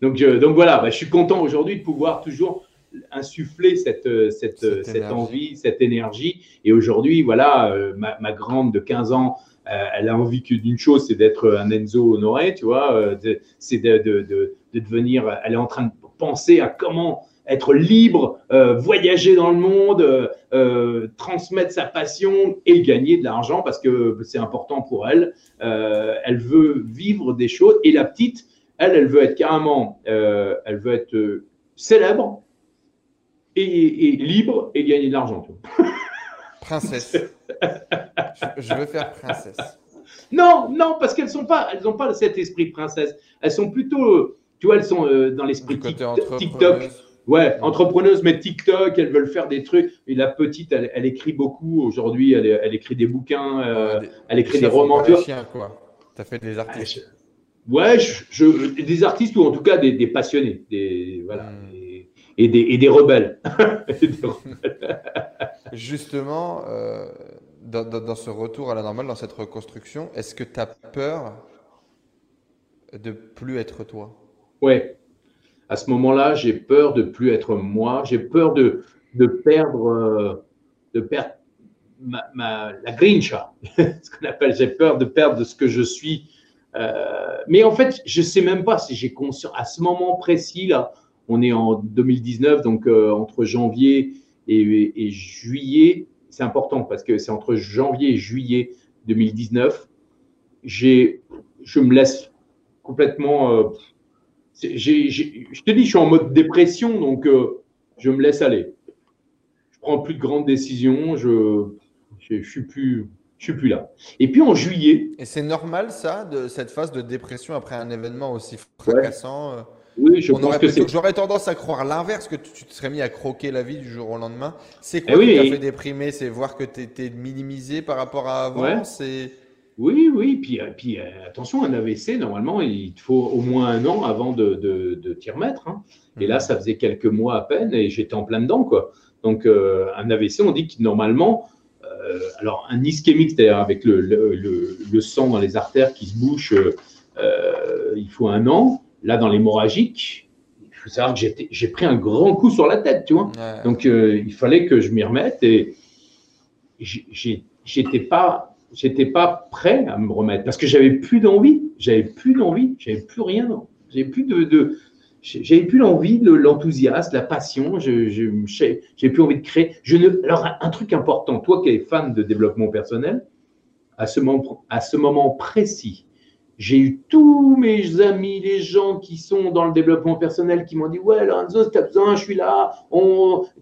Speaker 2: donc, donc voilà, bah, je suis content aujourd'hui de pouvoir toujours insuffler cette, cette, cette, envie, cette énergie. Et aujourd'hui, voilà, euh, ma, grande de 15 ans, euh, elle a envie d'une chose, c'est d'être un Enzo honoré, tu vois, euh, c'est de, de, de, devenir, elle est en train de penser à comment être libre, euh, voyager dans le monde, euh, euh, transmettre sa passion et gagner de l'argent parce que c'est important pour elle. elle veut vivre des choses et la petite, elle, elle veut être carrément, elle veut être célèbre et, libre et gagner de l'argent.
Speaker 1: princesse. je veux faire princesse.
Speaker 2: Non, non, parce qu'elles sont pas, elles n'ont pas cet esprit princesse. Elles sont plutôt, tu vois, elles sont euh, dans l'esprit TikTok. Ouais, entrepreneuse, mais TikTok, elles veulent faire des trucs. Et la petite, elle, écrit beaucoup aujourd'hui. Elle, écrit des bouquins, euh, elle écrit des romans.
Speaker 1: Tu as fait des artistes.
Speaker 2: Ouais, je, des artistes ou en tout cas des, passionnés, des voilà, hmm. et, des, et des rebelles.
Speaker 1: Justement, euh, dans, dans, ce retour à la normale, dans cette reconstruction, est-ce que tu as peur de plus être toi?
Speaker 2: Ouais, à ce moment-là, j'ai peur de plus être moi, j'ai peur de, de perdre, euh, de perdre ma, la grincha, ce qu'on appelle, j'ai peur de perdre ce que je suis. Euh, mais en fait, je ne sais même pas si j'ai conscience, à ce moment précis, là, on est en 2019, donc euh, entre janvier et, et juillet, c'est important parce que c'est entre janvier et juillet 2019, j'ai, je me laisse complètement je te dis, je suis en mode dépression, donc euh, je me laisse aller. Je prends plus de grandes décisions, je je, suis plus je suis plus là. Et puis en juillet.
Speaker 1: Et c'est normal ça, de cette phase de dépression après un événement aussi fracassant. Euh,
Speaker 2: oui, je pense que c'est.
Speaker 1: J'aurais tendance à croire l'inverse, que tu, te serais mis à croquer la vie du jour au lendemain. C'est quoi eh qui t'a fait déprimer? C'est voir que tu étais minimisé par rapport à avant? C'est
Speaker 2: oui, oui, puis, euh, puis euh, attention, un AVC, normalement, il te faut au moins un an avant de, de, t'y remettre. Hein. Et là, mhm. ça faisait quelques mois à peine et j'étais en plein dedans. Quoi. Donc, euh, un AVC, on dit que normalement, alors un ischémique, c'est-à-dire avec le, le, sang dans les artères qui se bouche, il faut un an. Là, dans l'hémorragique, il faut savoir que j'ai pris un grand coup sur la tête, tu vois. Donc, il fallait que je m'y remette et j'étais pas j'étais pas prêt à me remettre parce que j'avais plus d'envie, j'avais plus d'envie, j'avais plus rien, j'avais plus de, de j'avais plus l'envie, l'enthousiasme, la passion, j'ai plus envie de créer. Alors un truc important, toi qui es fan de développement personnel, à ce moment, à ce moment précis, j'ai eu tous mes amis, les gens qui sont dans le développement personnel, qui m'ont dit Ouais, Lorenzo, si tu as besoin, je suis là.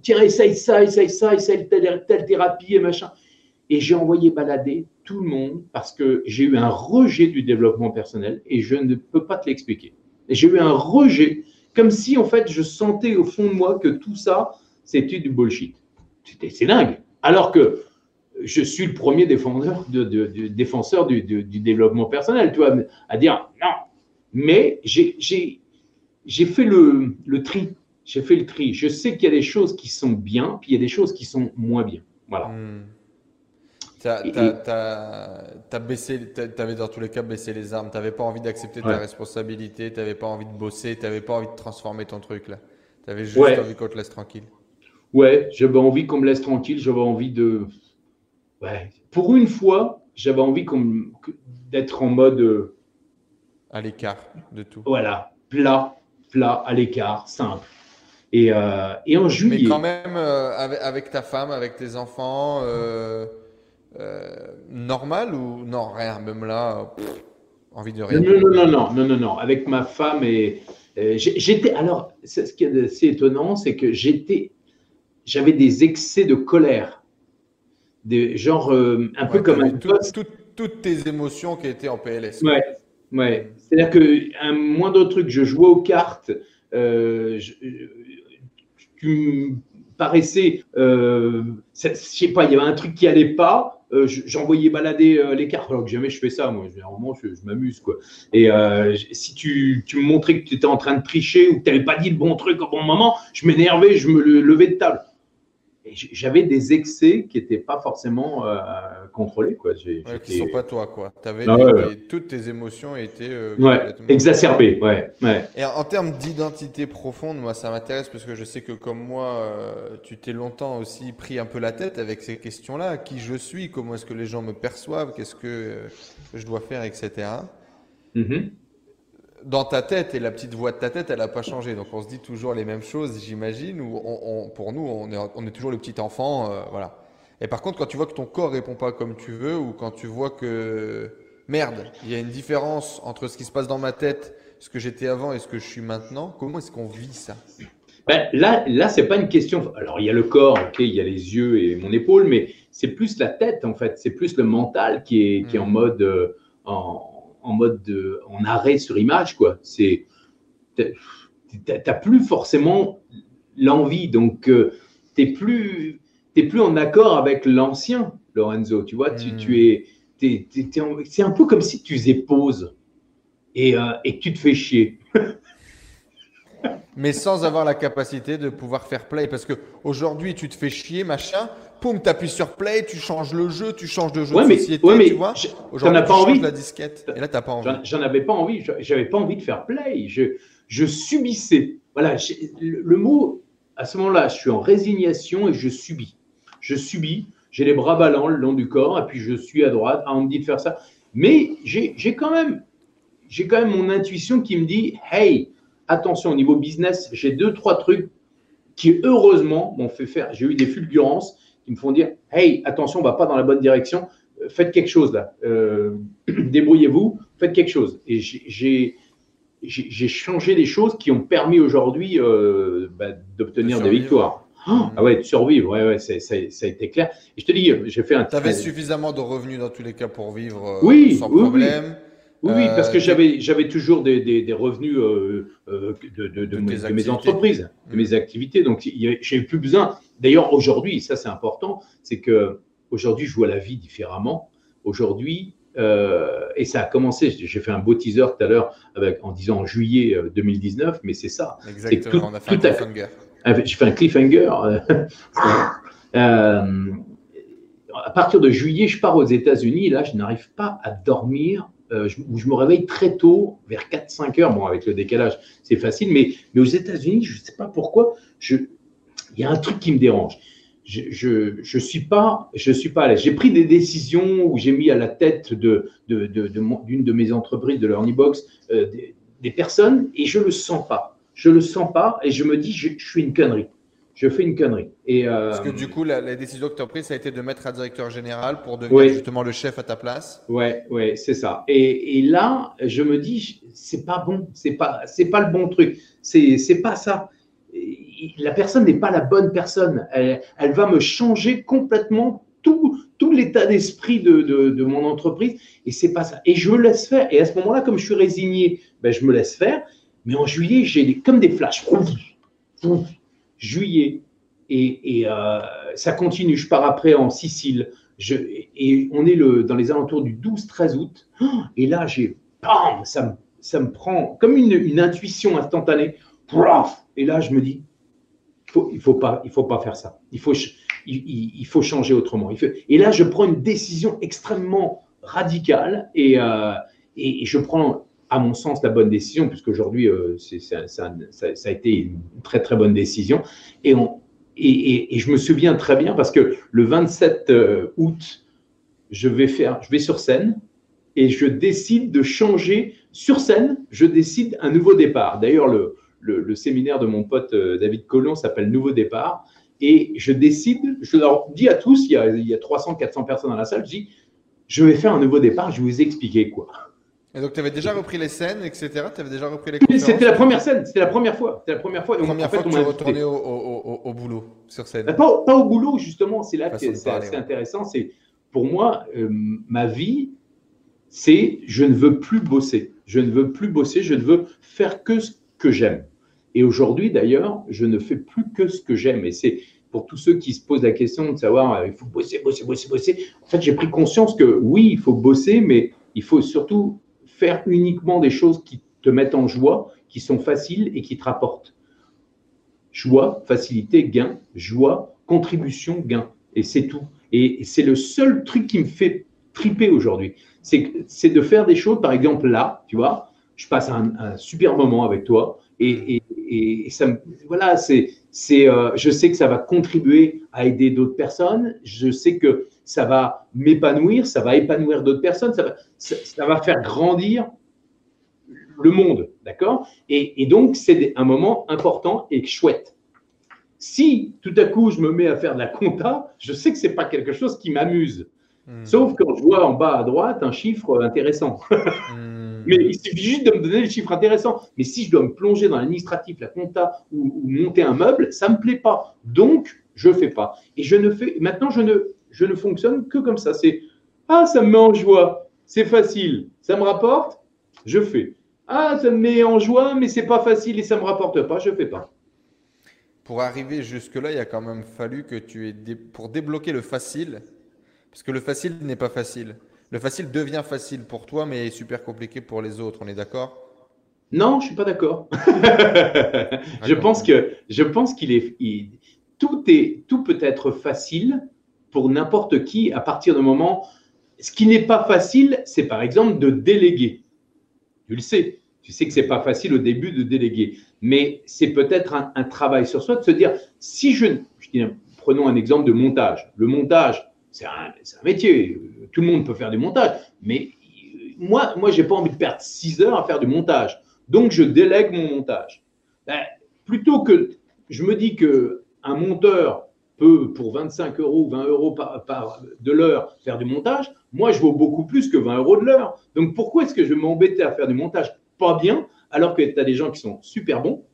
Speaker 2: Tiens, essaye ça, essaye ça, essaye telle, telle thérapie et machin. Et j'ai envoyé balader tout le monde parce que j'ai eu un rejet du développement personnel et je ne peux pas te l'expliquer. J'ai eu un rejet, comme si en fait je sentais au fond de moi que tout ça, c'était du bullshit. C'est dingue. Alors que je suis le premier défenseur, du, développement personnel, tu vois, à dire non. Mais j'ai fait le, le tri. J'ai fait le tri. Je sais qu'il y a des choses qui sont bien, puis il y a des choses qui sont moins bien. Voilà. Hmm.
Speaker 1: Tu avais dans tous les cas baissé les armes. Tu n'avais pas envie d'accepter ta responsabilité, tu n'avais pas envie de bosser, tu n'avais pas envie de transformer ton truc là. Tu avais juste envie qu'on te laisse tranquille.
Speaker 2: Ouais, j'avais envie qu'on me laisse tranquille, j'avais envie de. Ouais. Pour une fois, j'avais envie d'être en mode. Euh,
Speaker 1: à l'écart de tout.
Speaker 2: Voilà, plat, plat, à l'écart, simple. Et, euh, et, en juillet.
Speaker 1: Mais quand même, euh, avec, ta femme, avec tes enfants. Euh, normal ou non, rien, même là, envie de rien.
Speaker 2: Non, non, non, non, non, non. Avec ma femme et. j'étais. Alors, ce qui est assez étonnant, c'est que j'étais. J'avais des excès de colère. Des, genre, euh, un peu comme un.
Speaker 1: toutes tes émotions qui étaient en PLS.
Speaker 2: Ouais, ouais. C'est-à-dire qu'un moindre truc, je jouais aux cartes. Euh, tu paraissais, euh, je sais pas, il y avait un truc qui allait pas, euh, j'envoyais balader euh, les cartes, alors que jamais je fais ça, moi, généralement, je, m'amuse, quoi. Et euh, si tu, tu, me montrais que tu étais en train de tricher ou que tu n'avais pas dit le bon truc au bon moment, je m'énervais, je me levais de table j'avais des excès qui n'étaient pas forcément euh, contrôlés. Quoi.
Speaker 1: qui ne sont pas toi. Quoi. Avais ah toutes tes émotions étaient euh,
Speaker 2: exacerbées. Ouais,
Speaker 1: Et en, termes d'identité profonde, moi, ça m'intéresse parce que je sais que comme moi, euh, tu t'es longtemps aussi pris un peu la tête avec ces questions-là. Qui je suis? Comment est-ce que les gens me perçoivent? Qu'est-ce que je dois faire, etc dans ta tête et la petite voix de ta tête, elle n'a pas changé. Donc on se dit toujours les mêmes choses, j'imagine. Ou on, pour nous, on est, on est, toujours le petit enfant, euh, voilà. Et par contre, quand tu vois que ton corps répond pas comme tu veux, ou quand tu vois que merde, il y a une différence entre ce qui se passe dans ma tête, ce que j'étais avant et ce que je suis maintenant, comment est-ce qu'on vit ça?
Speaker 2: Ben, Là, là, c'est pas une question. Alors il y a le corps, ok, il y a les yeux et mon épaule, mais c'est plus la tête en fait. C'est plus le mental qui est, qui est en hmm. mode. Euh, en, mode de, en arrêt sur image, quoi. C'est, t'as plus forcément l'envie, donc euh, t'es plus, es plus en accord avec l'ancien Lorenzo. Tu vois, tu, tu, hmm. es, c'est un peu comme si tu faisais pause et, euh, et tu te fais chier.
Speaker 1: mais sans avoir la capacité de pouvoir faire play. Parce qu'aujourd'hui, tu te fais chier, machin, poum, tu appuies sur play, tu changes le jeu, tu changes de jeu
Speaker 2: de
Speaker 1: société,
Speaker 2: mais tu vois. Aujourd'hui, tu pas envie.
Speaker 1: la disquette. Et là, tu pas envie.
Speaker 2: J'en avais pas envie. J'avais pas envie de faire play. Je, je subissais. Voilà, le, mot, à ce moment-là, je suis en résignation et je subis. Je subis. J'ai les bras ballants le long du corps et puis je suis à droite. Ah, on me dit de faire ça. Mais j'ai quand même j'ai quand même mon intuition qui me dit hey, attention au niveau business, j'ai deux, trois trucs qui, heureusement, m'ont fait faire. J'ai eu des fulgurances qui me font dire Hey, attention, on ne va pas dans la bonne direction, euh, faites quelque chose là, euh, débrouillez-vous, faites quelque chose. Et j'ai changé des choses qui ont permis aujourd'hui euh, bah, d'obtenir des victoires. ah ouais, de survivre, ouais, ouais, ça, a été clair. Et je te dis, j'ai fait un.
Speaker 1: Tu avais suffisamment de revenus dans tous les cas pour vivre
Speaker 2: oui,
Speaker 1: sans
Speaker 2: oui,
Speaker 1: problème.
Speaker 2: Oui, parce que euh, j'avais, toujours des, revenus euh, euh, de, mes entreprises, de mes activités. Donc, j'ai plus besoin. D'ailleurs, aujourd'hui, ça c'est important, c'est que aujourd'hui, je vois la vie différemment. Aujourd'hui, et ça a commencé, j'ai fait un beau teaser tout à l'heure en disant en juillet 2019, mais c'est ça.
Speaker 1: Exactement, on a fait un cliffhanger.
Speaker 2: J'ai fait un cliffhanger. à partir de juillet, je pars aux États-Unis. Là, je n'arrive pas à dormir euh, où je me réveille très tôt, vers 4-5 heures. Bon, avec le décalage, c'est facile, mais, aux États-Unis, je ne sais pas pourquoi, il y a un truc qui me dérange. Je ne je, suis pas, je suis pas à l'aise. J'ai pris des décisions où j'ai mis à la tête d'une de, mes entreprises, de LearnyBox, euh, des, personnes et je ne le sens pas. Je ne le sens pas et je me dis, je, je suis une connerie je fais une connerie. Et,
Speaker 1: euh, Parce que du coup, la, décision que tu as prise, ça a été de mettre un directeur général pour devenir justement le chef à ta place.
Speaker 2: Ouais, ouais, c'est ça. Et, et, là, je me dis, c'est pas bon, c'est pas, c'est pas le bon truc, c'est, c'est pas ça. La personne n'est pas la bonne personne. Elle, elle, va me changer complètement tout, tout l'état d'esprit de, de, de, mon entreprise. Et c'est pas ça. Et je me laisse faire. Et à ce moment-là, comme je suis résigné, ben, je me laisse faire. Mais en juillet, j'ai comme des flashs juillet, et, euh, ça continue. Je pars après en Sicile. Et on est le, dans les alentours du 12-13 août. Et là, j'ai, ça me, ça me prend comme une, une intuition instantanée. Et là, je me dis, faut, il ne faut, pas, il faut pas faire ça. Il faut, il, faut changer autrement. Et là, je prends une décision extrêmement radicale et, euh, et, je prends à mon sens, la bonne décision, puisqu'aujourd'hui, euh, ça, ça, a été une très, très bonne décision. Et, je me souviens très bien parce que le 27 euh, août, je vais, faire, je vais sur scène et je décide de changer sur scène, je décide un nouveau départ. D'ailleurs, le, séminaire de mon pote euh, David Collomb s'appelle Nouveau départ. Et je décide, je leur dis à tous, il y a, il y a 300, 400 personnes dans la salle, je dis, je vais faire un nouveau départ, je vais vous expliquer quoi.
Speaker 1: Et donc, tu avais déjà repris les scènes, etc. Tu avais déjà repris les conférences
Speaker 2: C'était la première scène, c'était la première fois. C'était la première fois.
Speaker 1: La première fois que tu es retourné au, au, au, boulot sur scène.
Speaker 2: Pas, pas, au boulot, justement. C'est là que c'est assez intéressant. C'est pour moi, euh, ma vie, c'est je ne veux plus bosser. Je ne veux plus bosser. Je ne veux faire que ce que j'aime. Et aujourd'hui, d'ailleurs, je ne fais plus que ce que j'aime. Et c'est pour tous ceux qui se posent la question de savoir, euh, il faut bosser, bosser, bosser, bosser. En fait, j'ai pris conscience que oui, il faut bosser, mais il faut surtout faire uniquement des choses qui te mettent en joie, qui sont faciles et qui te rapportent. Joie, facilité, gain, joie, contribution, gain. Et c'est tout. Et c'est le seul truc qui me fait triper aujourd'hui. C'est de faire des choses, par exemple là, tu vois, je passe un, super moment avec toi et, et, ça me, voilà, c'est, c'est, euh, je sais que ça va contribuer à aider d'autres personnes. Je sais que ça va m'épanouir, ça va épanouir d'autres personnes, ça va, ça, va, faire grandir le monde, d'accord? Et, donc, c'est un moment important et chouette. Si tout à coup je me mets à faire de la compta, je sais que ce n'est pas quelque chose qui m'amuse. Hmm. Sauf quand je vois en bas à droite un chiffre intéressant. Hmm. Mais il suffit juste de me donner le chiffre intéressant. Mais si je dois me plonger dans l'administratif, la compta ou, ou, monter un meuble, ça ne me plaît pas. Donc, je ne fais pas. Et je ne fais. Maintenant, je ne je ne fonctionne que comme ça. C'est Ah, ça me met en joie. c'est facile, ça me rapporte, je fais. Ah, ça me met en joie, mais c'est pas facile et ça me rapporte pas, je fais pas.
Speaker 1: Pour arriver jusque-là, il a quand même fallu que tu aies pour débloquer le facile, parce que le facile n'est pas facile. Le facile devient facile pour toi, mais est super compliqué pour les autres. On est d'accord?
Speaker 2: Non, je suis pas d'accord. je pense que je pense qu'il est tout est tout peut être facile pour n'importe qui à partir du moment. Ce qui n'est pas facile, c'est par exemple de déléguer. Tu le sais. Tu sais que c'est pas facile au début de déléguer, mais c'est peut-être un, travail sur soi de se dire si je, je dis, prenons un exemple de montage. Le montage, c'est un, un, métier. Tout le monde peut faire du montage, mais moi, moi, j'ai pas envie de perdre 6 heures à faire du montage. Donc, je délègue mon montage. Ben, plutôt que, je me dis que un monteur peut, pour 25 euros, 20 euros par, par de l'heure, faire du montage, moi, je vaux beaucoup plus que 20 euros de l'heure. Donc, pourquoi est-ce que je vais m'embêter à faire du montage pas bien, alors que tu as des gens qui sont super bons?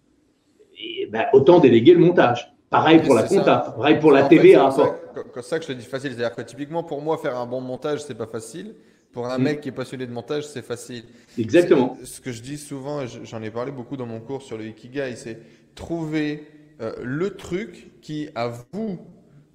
Speaker 2: Et ben, Autant déléguer le montage. Pareil pour la compta, pareil pour la TVA.
Speaker 1: C'est ça que je te dis facile. C'est-à-dire que typiquement, pour moi, faire un bon montage, c'est pas facile. Pour un mm. mec qui est passionné de montage, c'est facile.
Speaker 2: Exactement.
Speaker 1: Ce que je dis souvent, j'en ai parlé beaucoup dans mon cours sur le Ikigai, c'est trouver euh, le truc qui, à vous,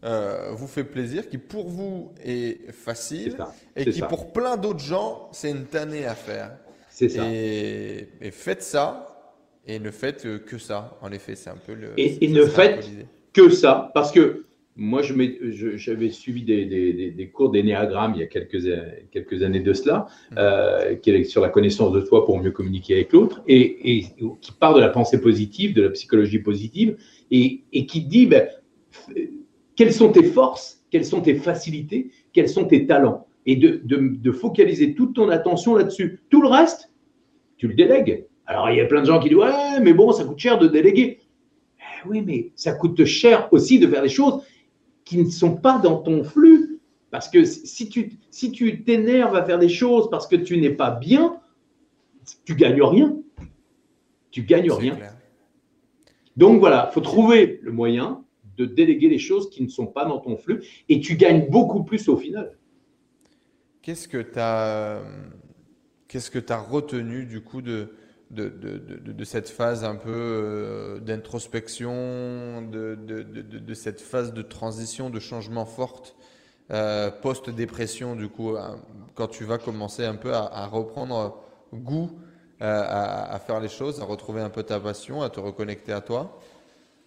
Speaker 1: euh, vous fait plaisir, qui pour vous est facile et qui pour plein d'autres gens, c'est une tannée à faire.
Speaker 2: C'est ça.
Speaker 1: Et, faites ça et ne faites que ça. En effet, c'est un peu le.
Speaker 2: Et, ne faites que ça parce que moi, j'avais suivi des, cours d'énéagramme il y a quelques, quelques années de cela, mmh. euh, qui est sur la connaissance de soi pour mieux communiquer avec l'autre, et, qui part de la pensée positive, de la psychologie positive, et, qui dit ben, quelles sont tes forces, quelles sont tes facilités, quels sont tes talents, et de, focaliser toute ton attention là-dessus. Tout le reste, tu le délègues. Alors, il y a plein de gens qui disent Ouais, mais bon, ça coûte cher de déléguer. Eh oui, mais ça coûte cher aussi de faire des choses qui ne sont pas dans ton flux. Parce que si tu si tu t'énerves à faire des choses parce que tu n'es pas bien, tu gagnes rien. Tu gagnes rien. Donc voilà, il faut trouver le moyen de déléguer les choses qui ne sont pas dans ton flux et tu gagnes beaucoup plus au final.
Speaker 1: Qu'est-ce que tu as, qu'est-ce que as retenu du coup de, de, de, de, cette phase un peu euh, d'introspection, de, cette phase de transition, de changement forte euh, post-dépression, du coup, euh, quand tu vas commencer un peu à, reprendre goût à, faire les choses, à retrouver un peu ta passion, à te reconnecter à toi,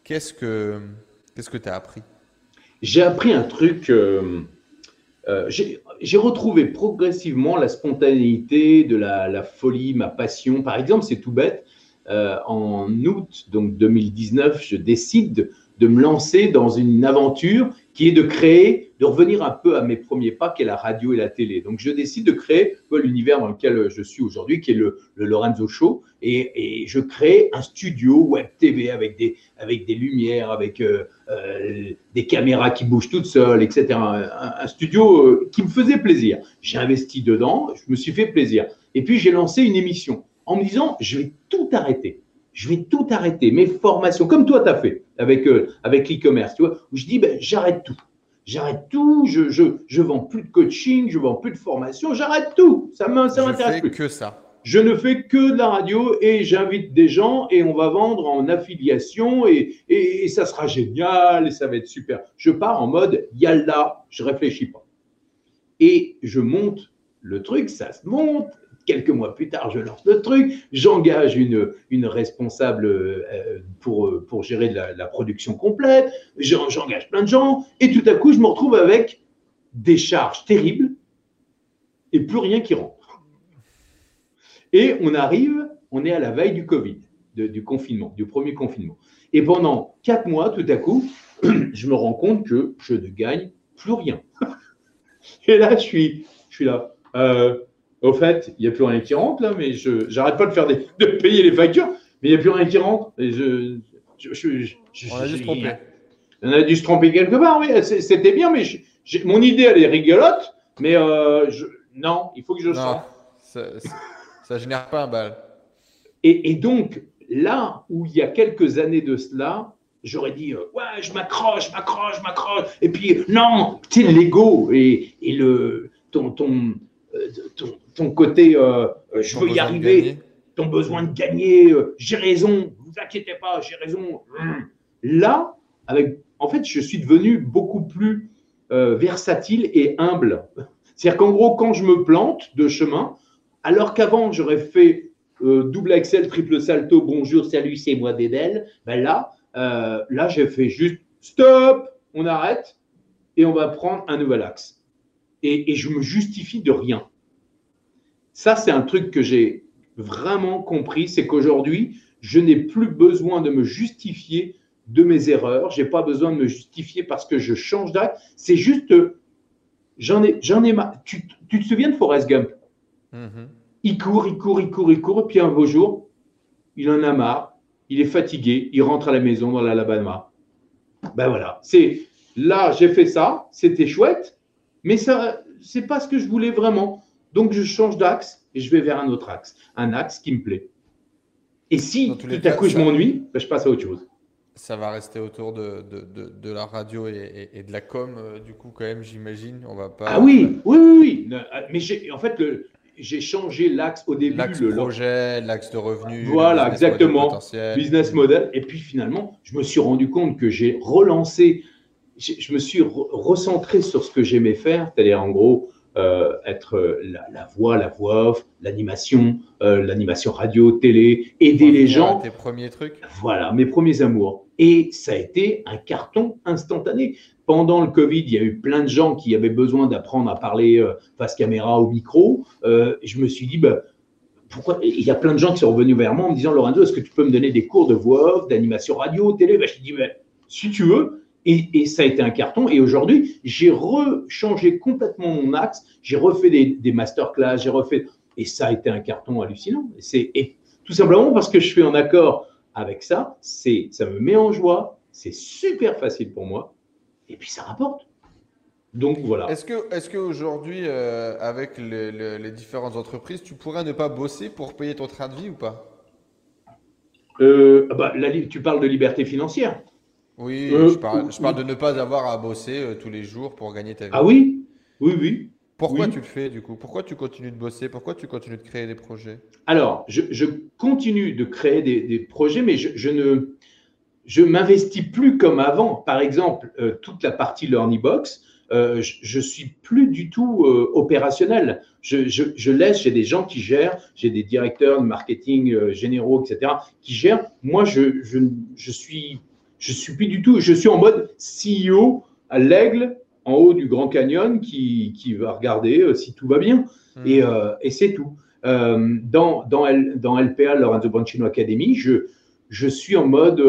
Speaker 1: qu'est-ce que qu'est-ce que tu as appris?
Speaker 2: J'ai appris un truc. J'ai retrouvé progressivement la spontanéité, de la, folie, ma passion. Par exemple, c'est tout bête. Euh, en août donc 2019, je décide de me lancer dans une aventure qui est de créer, de revenir un peu à mes premiers pas, qui est la radio et la télé. Donc, je décide de créer l'univers dans lequel je suis aujourd'hui, qui est le, Lorenzo Show, et, je crée un studio web TV avec des, lumières, avec euh, euh, des caméras qui bougent toutes seules, etc. Un, studio euh, qui me faisait plaisir. J'ai investi dedans, je me suis fait plaisir. Et puis, j'ai lancé une émission en me disant, je vais tout arrêter je vais tout arrêter, mes formations, comme toi tu as fait avec, euh, avec l'e-commerce, tu vois, où je dis, ben, j'arrête tout. J'arrête tout, je, je, je vends plus de coaching, je vends plus de formation, j'arrête tout. Ça m'intéresse plus.
Speaker 1: que ça.
Speaker 2: Je ne fais que de la radio et j'invite des gens et on va vendre en affiliation et, et, et, ça sera génial et ça va être super. Je pars en mode yalla, je réfléchis pas. Et je monte le truc, ça se monte, Quelques mois plus tard, je lance le truc, j'engage une, une responsable euh, pour, pour gérer la, production complète, j'engage plein de gens, et tout à coup, je me retrouve avec des charges terribles et plus rien qui rentre. Et on arrive, on est à la veille du Covid, du confinement, du premier confinement. Et pendant quatre mois, tout à coup, je me rends compte que je ne gagne plus rien. Et là, je suis, là. Euh, au fait, il n'y a plus rien qui rentre là, mais je j'arrête pas de faire des, de payer les factures, mais il n'y a plus rien qui rentre. Et je,
Speaker 1: on a dû se tromper.
Speaker 2: On a dû se tromper quelque part, oui. C'était bien, mais mon idée elle est rigolote, mais euh, non, il faut que je
Speaker 1: sorte. Ça, ça, génère pas un bal.
Speaker 2: Et, donc là où il y a quelques années de cela, j'aurais dit euh, ouais, je m'accroche, je m'accroche, je m'accroche. Et puis non, tu sais l'ego et, et le ton ton ton, côté, je veux y arriver, ton besoin de gagner, j'ai raison, vous inquiétez pas, j'ai raison. Là, avec, en fait, je suis devenu beaucoup plus versatile et humble. C'est-à-dire qu'en gros, quand je me plante de chemin, alors qu'avant, j'aurais fait euh, double Excel, triple salto, bonjour, salut, c'est moi Bébel, ben là, euh, là j'ai fait juste stop, on arrête et on va prendre un nouvel axe. Et, et je me justifie de rien. Ça, c'est un truc que j'ai vraiment compris, c'est qu'aujourd'hui, je n'ai plus besoin de me justifier de mes erreurs, je n'ai pas besoin de me justifier parce que je change d'axe, c'est juste J'en ai, j'en ai marre. Tu, te souviens de Forrest Gump? Mhm. Il court, il court, il court, il court, puis un beau jour, il en a marre, il est fatigué, il rentre à la maison dans l'Alabama. Ben voilà, c'est là, j'ai fait ça, c'était chouette, mais ça, c'est pas ce que je voulais vraiment. Donc je change d'axe et je vais vers un autre axe, un axe qui me plaît. Et si tout à coup je m'ennuie, ben, je passe à autre chose
Speaker 1: ça va rester autour de, de, de, la radio et, de la com, euh, du coup, quand même, j'imagine. On va pas.
Speaker 2: Ah oui, oui, oui, oui. Euh, mais en fait, j'ai changé l'axe au début.
Speaker 1: L'axe projet, l'axe de revenu.
Speaker 2: Voilà, exactement. business model. Et puis finalement, je me suis rendu compte que j'ai relancé, je me suis recentré sur ce que j'aimais faire, c'est-à-dire en gros, euh, être la, voix, la voix off, l'animation, l'animation radio, télé, aider les gens.
Speaker 1: Tes premiers trucs.
Speaker 2: Voilà, mes premiers amours. Et ça a été un carton instantané. Pendant le Covid, il y a eu plein de gens qui avaient besoin d'apprendre à parler euh, face caméra au micro. Euh, je me suis dit, bah, pourquoi Il y a plein de gens qui sont revenus vers moi en me disant, Lorenzo, est-ce que tu peux me donner des cours de voix off, d'animation radio, télé? Bah, Je dis, bah, si tu veux. Et, ça a été un carton. Et aujourd'hui, j'ai rechangé complètement mon axe. J'ai refait des, des masterclass, j'ai refait. Et ça a été un carton hallucinant. C'est tout simplement parce que je suis en accord avec ça, c'est ça me met en joie, c'est super facile pour moi, et puis ça rapporte. Donc voilà.
Speaker 1: Est-ce que est-ce qu'aujourd'hui, euh, avec les, différentes entreprises, tu pourrais ne pas bosser pour payer ton train de vie ou pas?
Speaker 2: Euh, ah bah, Tu parles de liberté financière
Speaker 1: Oui, euh, je, parle, je, parle, de ne pas avoir à bosser tous les jours pour gagner ta vie.
Speaker 2: Ah oui? Oui, oui.
Speaker 1: Pourquoi tu le fais du coup? Pourquoi tu continues de bosser? Pourquoi tu continues de créer des projets?
Speaker 2: Alors, je, continue de créer des, projets, mais je, ne je m'investis plus comme avant. Par exemple, euh, toute la partie LearnyBox, euh, je, ne suis plus du tout euh, opérationnel. Je, laisse, j'ai des gens qui gèrent, j'ai des directeurs de marketing généraux, etc., qui gèrent. Moi, je, je, suis, je suis plus du tout. Je suis en mode CEO à l'aigle en haut du Grand Canyon qui, qui va regarder euh, si tout va bien. Hmm. Et, euh, et c'est tout. Euh, dans, dans, dans LPA, Lorenzo Banchino Academy, je, je suis en mode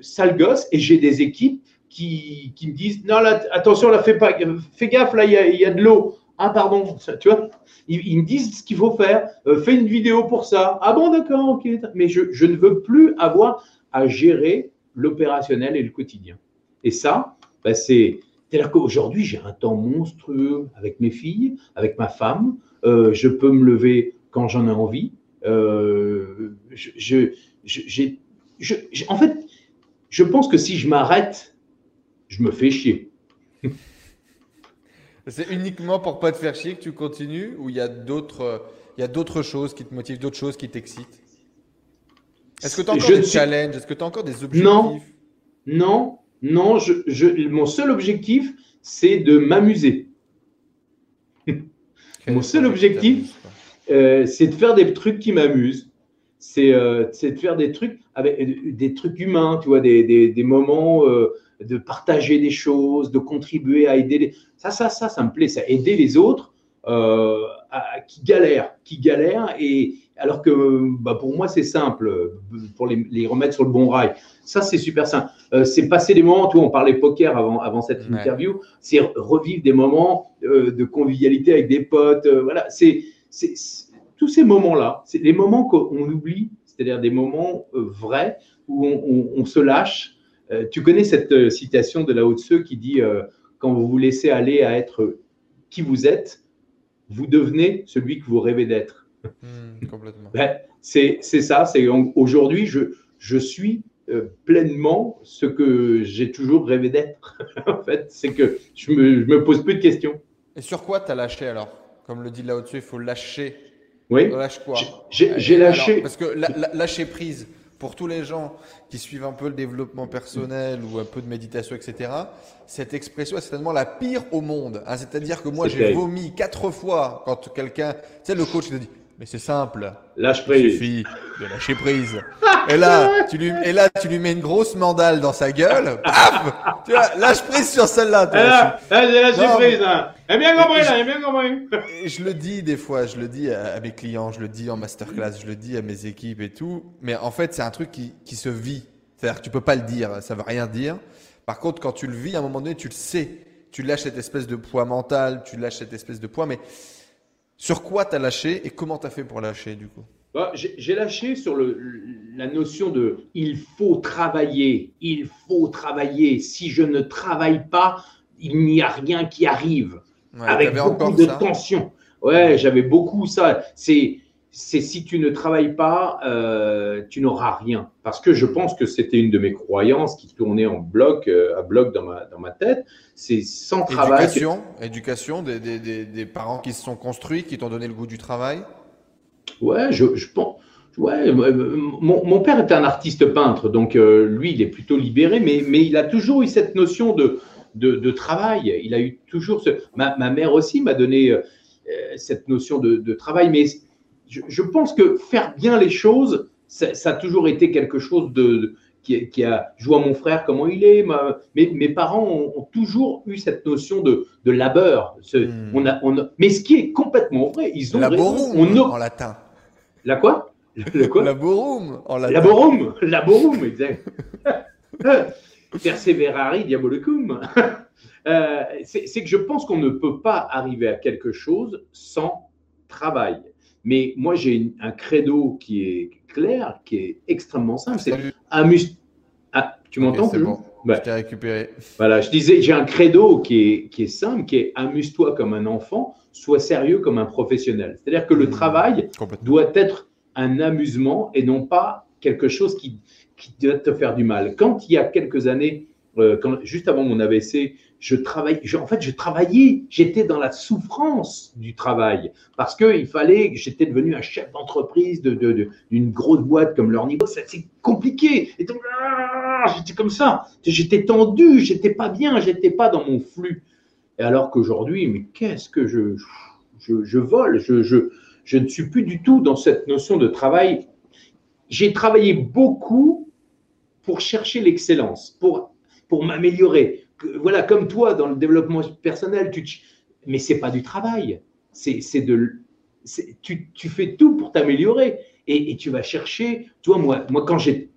Speaker 2: sale gosse et j'ai des équipes qui, qui, me disent Non, là, attention, là, fais, pas, fais gaffe, là, il y a, y a, de l'eau. Ah, pardon, tu vois ils, me disent ce qu'il faut faire. fais une vidéo pour ça. Ah bon, d'accord, ok. Mais je, je ne veux plus avoir à gérer l'opérationnel et le quotidien. Et ça, bah, c'est c'est-à-dire qu'aujourd'hui, j'ai un temps monstrueux avec mes filles, avec ma femme. Euh, je peux me lever quand j'en ai envie. Euh, je, en fait, je pense que si je m'arrête, je me fais chier.
Speaker 1: C'est uniquement pour pas te faire chier que tu continues ou il y a d'autres choses qui te motivent, d'autres choses qui t'excitent? Est-ce que tu as encore des challenges? Est-ce que tu as encore des objectifs?
Speaker 2: Non, non, non, je, mon seul objectif, c'est de m'amuser. mon seul objectif, euh, c'est de faire des trucs qui m'amusent. Euh, c'est de faire des trucs avec euh, des trucs humains, tu vois, des, moments de partager des choses, de contribuer à aider. Les... Ça, ça, ça, ça me plaît, ça. Aider les autres qui galèrent, qui galèrent et, alors que bah, pour moi, c'est simple, pour les, remettre sur le bon rail. Ça, c'est super simple. Euh, c'est passer des moments, tu on parlait poker avant, avant cette interview, c'est revivre des moments euh, de convivialité avec des potes. Euh, voilà, c'est tous ces moments-là, c'est les moments qu'on oublie, c'est-à-dire des moments vrais où on, se lâche. tu connais cette citation de Lao Tzu qui dit Quand vous vous laissez aller à être qui vous êtes, vous devenez celui que vous rêvez d'être.
Speaker 1: Hmm, complètement.
Speaker 2: Ben, c'est ça. C'est aujourd'hui, je, je suis euh, pleinement ce que j'ai toujours rêvé d'être. en fait, c'est que je me, me pose plus de questions.
Speaker 1: Et sur quoi tu as lâché alors? Comme le dit là au-dessus, il faut lâcher.
Speaker 2: Oui.
Speaker 1: Lâche quoi?
Speaker 2: J'ai lâché.
Speaker 1: parce que lâcher prise, pour tous les gens qui suivent un peu le développement personnel ou un peu de méditation, etc., cette expression est certainement la pire au monde. Hein. C'est-à-dire que moi, j'ai vomi quatre fois quand quelqu'un, tu sais, le coach te dit, mais c'est simple.
Speaker 2: Lâche prise. Il
Speaker 1: suffit de lâcher prise. et là, tu lui, et là, tu lui mets une grosse mandale dans sa gueule. Paf tu vois, lâche prise sur celle-là.
Speaker 2: Allez, lâche prise. Hein. Eh bien compris, là, bien compris.
Speaker 1: Et je le dis des fois, je le dis à, mes clients, je le dis en masterclass, je le dis à mes équipes et tout. Mais en fait, c'est un truc qui, qui se vit. C'est-à-dire que tu peux pas le dire, ça veut rien dire. Par contre, quand tu le vis, à un moment donné, tu le sais. Tu lâches cette espèce de poids mental, tu lâches cette espèce de poids, mais sur quoi tu as lâché et comment tu as fait pour lâcher du coup?
Speaker 2: Bah, J'ai lâché sur le, la notion de il faut travailler, il faut travailler. Si je ne travaille pas, il n'y a rien qui arrive. avec beaucoup de tension. Ouais, j'avais beaucoup ça. C'est c'est si tu ne travailles pas, euh, tu n'auras rien. Parce que je pense que c'était une de mes croyances qui tournait en bloc, euh, à bloc dans ma, dans ma tête. C'est sans travail.
Speaker 1: Éducation, éducation des, des, des, des, parents qui se sont construits, qui t'ont donné le goût du travail?
Speaker 2: Ouais, je, je pense. Ouais, mon, mon, père était un artiste peintre, donc euh, lui, il est plutôt libéré, mais, mais il a toujours eu cette notion de, de, de travail. Il a eu toujours ce. Ma, ma mère aussi m'a donné cette notion de, de travail, mais je, pense que faire bien les choses, ça, a toujours été quelque chose de, qui, a joué à mon frère comment il est. mes, parents ont, toujours eu cette notion de, labeur. Hmm. On a, on mais ce qui est complètement vrai, ils ont
Speaker 1: Laborum on en latin.
Speaker 2: La quoi?
Speaker 1: Le quoi? Laborum
Speaker 2: en latin. Laborum, laborum, exact. Perseverari diabolicum. Euh, c'est que je pense qu'on ne peut pas arriver à quelque chose sans travail. Mais moi, j'ai un credo qui est clair, qui est extrêmement simple. C'est amuse. Ah, tu m'entends
Speaker 1: bon. je t'ai récupéré.
Speaker 2: Voilà, je disais, j'ai un credo qui est, qui est simple, qui est amuse-toi comme un enfant, sois sérieux comme un professionnel. C'est-à-dire que le mmh. travail doit être un amusement et non pas quelque chose qui, qui doit te faire du mal. Quand il y a quelques années, euh, quand, juste avant mon AVC, je travaillais, en fait, je travaillais, j'étais dans la souffrance du travail parce qu'il fallait, j'étais devenu un chef d'entreprise d'une grosse boîte comme leur niveau, c'est compliqué. Ah, j'étais comme ça, j'étais tendu, j'étais pas bien, j'étais pas dans mon flux. Et alors qu'aujourd'hui, mais qu'est-ce que je, je, vole, je, ne suis plus du tout dans cette notion de travail. J'ai travaillé beaucoup pour chercher l'excellence, pour m'améliorer, voilà, comme toi dans le développement personnel, tu, mais c'est pas du travail. C'est de, tu, tu, fais tout pour t'améliorer et, tu vas chercher. Toi, moi, moi quand j'ai,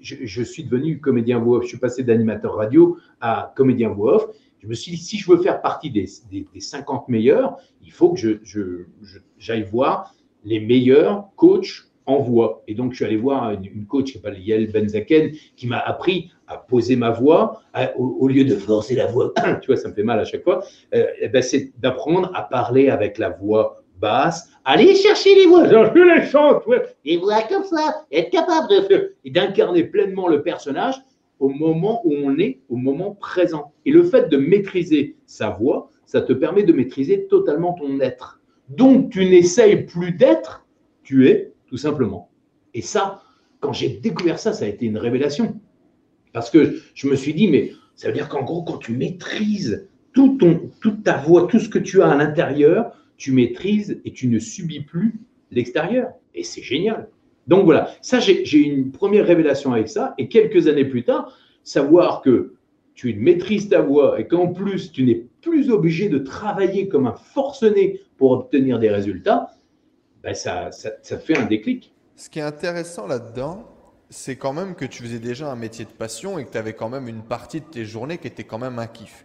Speaker 2: je, suis devenu comédien voix je suis passé d'animateur radio à comédien voix. Je me suis dit, si je veux faire partie des, des, 50 meilleurs, il faut que je, j'aille voir les meilleurs coachs en voix. Et donc, je suis allé voir une, coach qui s'appelle Yael Benzaken qui m'a appris à poser ma voix au, lieu de forcer la voix. tu vois, ça me fait mal à chaque fois. Euh, eh ben, c'est d'apprendre à parler avec la voix basse. Aller chercher les voix, genre je les chante, les voix comme ça, être capable de et d'incarner pleinement le personnage au moment où on est, au moment présent. Et le fait de maîtriser sa voix, ça te permet de maîtriser totalement ton être. Donc, tu n'essayes plus d'être, tu es tout simplement. Et ça, quand j'ai découvert ça, ça a été une révélation. Parce que je me suis dit, mais ça veut dire qu'en gros, quand tu maîtrises tout ton, toute ta voix, tout ce que tu as à l'intérieur, tu maîtrises et tu ne subis plus l'extérieur. Et c'est génial. Donc voilà, ça, j'ai une première révélation avec ça. Et quelques années plus tard, savoir que tu maîtrises ta voix et qu'en plus, tu n'es plus obligé de travailler comme un forcené pour obtenir des résultats, ben ça, ça, ça fait un déclic.
Speaker 1: Ce qui est intéressant là-dedans, c'est quand même que tu faisais déjà un métier de passion et que tu avais quand même une partie de tes journées qui était quand même un kiff.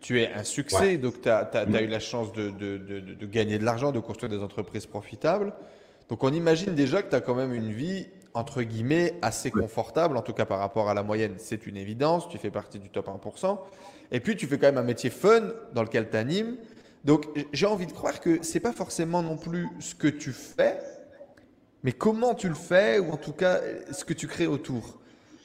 Speaker 1: Tu es un succès, donc tu as, mm. eu la chance de, de, de, de gagner de l'argent, de construire des entreprises profitables. Donc on imagine déjà que tu as quand même une vie, entre guillemets, assez confortable, en tout cas par rapport à la moyenne. C'est une évidence, tu fais partie du top 1%. Et puis tu fais quand même un métier fun dans lequel tu animes. Donc j'ai envie de croire que c'est pas forcément non plus ce que tu fais, mais comment tu le fais ou en tout cas ce que tu crées autour.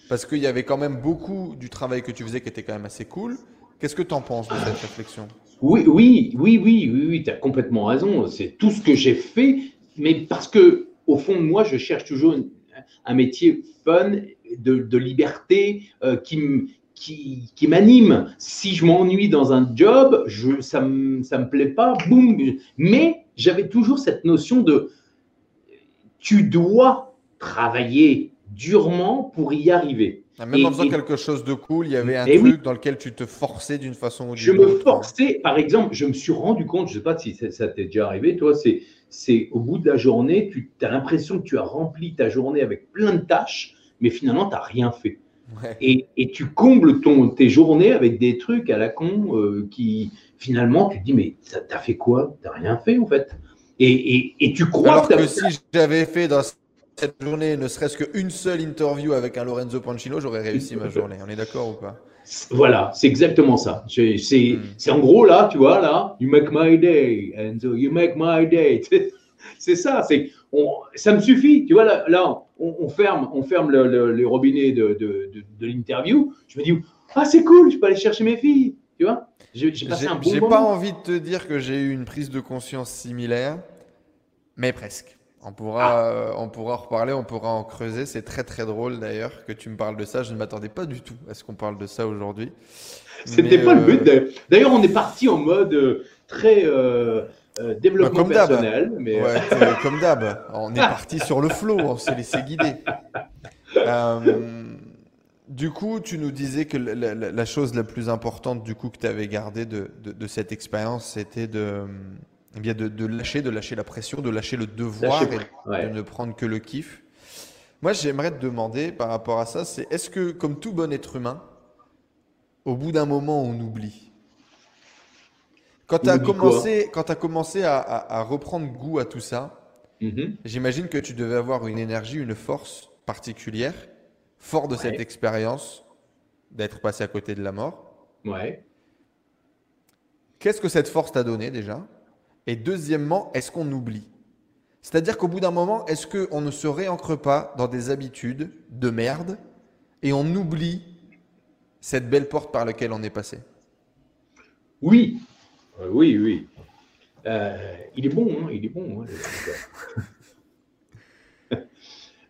Speaker 1: Parce qu'il y avait quand même beaucoup du travail que tu faisais qui était quand même assez cool. Qu'est-ce que tu en penses de cette réflexion?
Speaker 2: Oui, oui, oui, oui, oui, oui tu as complètement raison. C'est tout ce que j'ai fait, mais parce que, au fond de moi, je cherche toujours un métier fun, de, liberté, euh, qui, qui, qui m'anime. Si je m'ennuie dans un job, je, ça ne me, ça me plaît pas, boum. Mais j'avais toujours cette notion de tu dois travailler durement pour y arriver.
Speaker 1: Ah, même en faisant quelque chose de cool, il y avait un truc dans lequel tu te forçais d'une façon ou
Speaker 2: d'une autre. Je me forçais, par exemple, je me suis rendu compte, je ne sais pas si ça, t'est déjà arrivé, toi, c'est, c'est au bout de la journée, tu as l'impression que tu as rempli ta journée avec plein de tâches, mais finalement, tu n'as rien fait. Et, et, tu combles ton, tes journées avec des trucs à la con euh, qui, finalement, tu te dis, mais ça t'a fait quoi? Tu n'as rien fait, en fait. Et, et, et tu crois
Speaker 1: Alors que, si j'avais fait dans cette journée ne serait-ce qu'une seule interview avec un Lorenzo Pancino, j'aurais réussi ma journée. On est d'accord ou pas?
Speaker 2: Voilà, c'est exactement ça. Hmm. C'est en gros là, tu vois, là, you make my day, Enzo, you make my day. C'est ça, c'est ça me suffit. Tu vois, là, là on, ferme, on ferme le, les robinets de, de, de, l'interview. Je me dis, ah, c'est cool, je peux aller chercher mes filles. Tu vois
Speaker 1: J'ai passé un bon J'ai pas envie de te dire que j'ai eu une prise de conscience similaire, mais presque. On pourra, ah. euh, on pourra en reparler, on pourra en creuser. C'est très très drôle d'ailleurs que tu me parles de ça. Je ne m'attendais pas du tout à ce qu'on parle de ça aujourd'hui.
Speaker 2: C'était pas le but. Euh, d'ailleurs, on est parti en mode euh, très développement bah, personnel. Mais...
Speaker 1: comme d'hab. On est parti sur le flow, on s'est laissé guider. du coup, tu nous disais que la, chose la plus importante du coup que tu avais gardé de, de cette expérience, c'était de eh bien de, lâcher, de lâcher la pression, de lâcher le devoir et de ne prendre que le kiff. Moi, j'aimerais te demander par rapport à ça, c'est est-ce que, comme tout bon être humain, au bout d'un moment, on oublie? Quand tu as, commencé, quand as commencé à, reprendre goût à tout ça, mm-hmm. j'imagine que tu devais avoir une énergie, une force particulière, fort de cette expérience d'être passé à côté de la mort.
Speaker 2: Ouais.
Speaker 1: Qu'est-ce que cette force t'a donné déjà? Et deuxièmement, est-ce qu'on oublie? C'est-à-dire qu'au bout d'un moment, est-ce qu'on ne se réancre pas dans des habitudes de merde et on oublie cette belle porte par laquelle on est passé?
Speaker 2: Oui, euh, oui, oui. Euh, il est bon, hein, il est bon. Hein,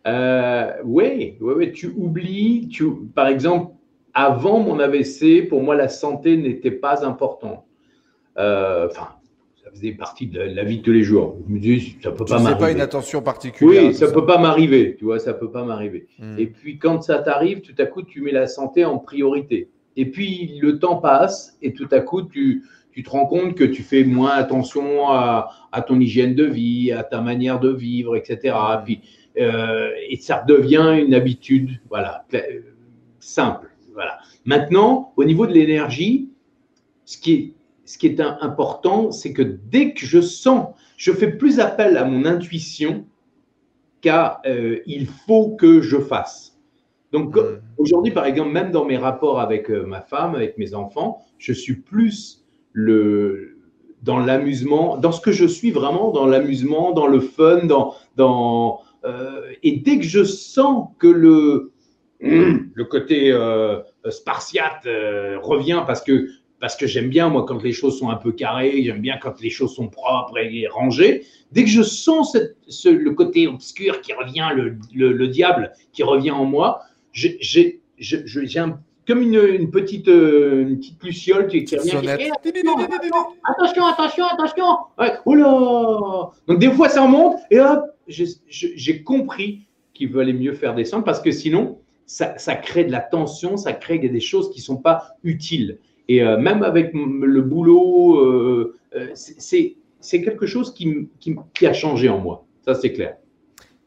Speaker 2: euh, oui, tu oublies, tu, par exemple, avant mon AVC, pour moi, la santé n'était pas importante. Enfin, faisait partie de la, vie de tous les jours. Je me dis, ça peut pas m'arriver.
Speaker 1: pas une attention particulière.
Speaker 2: Oui, ça, ne peut pas m'arriver, tu vois, ça peut pas m'arriver. Hmm. Et puis quand ça t'arrive, tout à coup, tu mets la santé en priorité. Et puis le temps passe et tout à coup, tu, tu te rends compte que tu fais moins attention à, à, ton hygiène de vie, à ta manière de vivre, etc. Puis, euh, et ça devient une habitude, voilà, simple. Voilà. Maintenant, au niveau de l'énergie, ce qui est ce qui est important, c'est que dès que je sens, je fais plus appel à mon intuition qu'à euh, il faut que je fasse. Donc hmm. aujourd'hui, par exemple, même dans mes rapports avec euh, ma femme, avec mes enfants, je suis plus le, dans l'amusement, dans ce que je suis vraiment, dans l'amusement, dans le fun, dans, dans euh, et dès que je sens que le le côté spartiate revient parce que parce que j'aime bien, moi, quand les choses sont un peu carrées, j'aime bien quand les choses sont propres et rangées. Dès que je sens le côté obscur qui revient, le, diable qui revient en moi, j'ai comme une, petite, euh, une petite luciole qui, revient. attention, attention, attention. oh là Donc des fois ça remonte et hop, j'ai compris qu'il valait mieux faire descendre parce que sinon, ça, ça, crée de la tension, ça crée des choses qui ne sont pas utiles. Et euh, même avec le boulot, euh, euh, c'est quelque chose qui, qui, a changé en moi. Ça, c'est clair.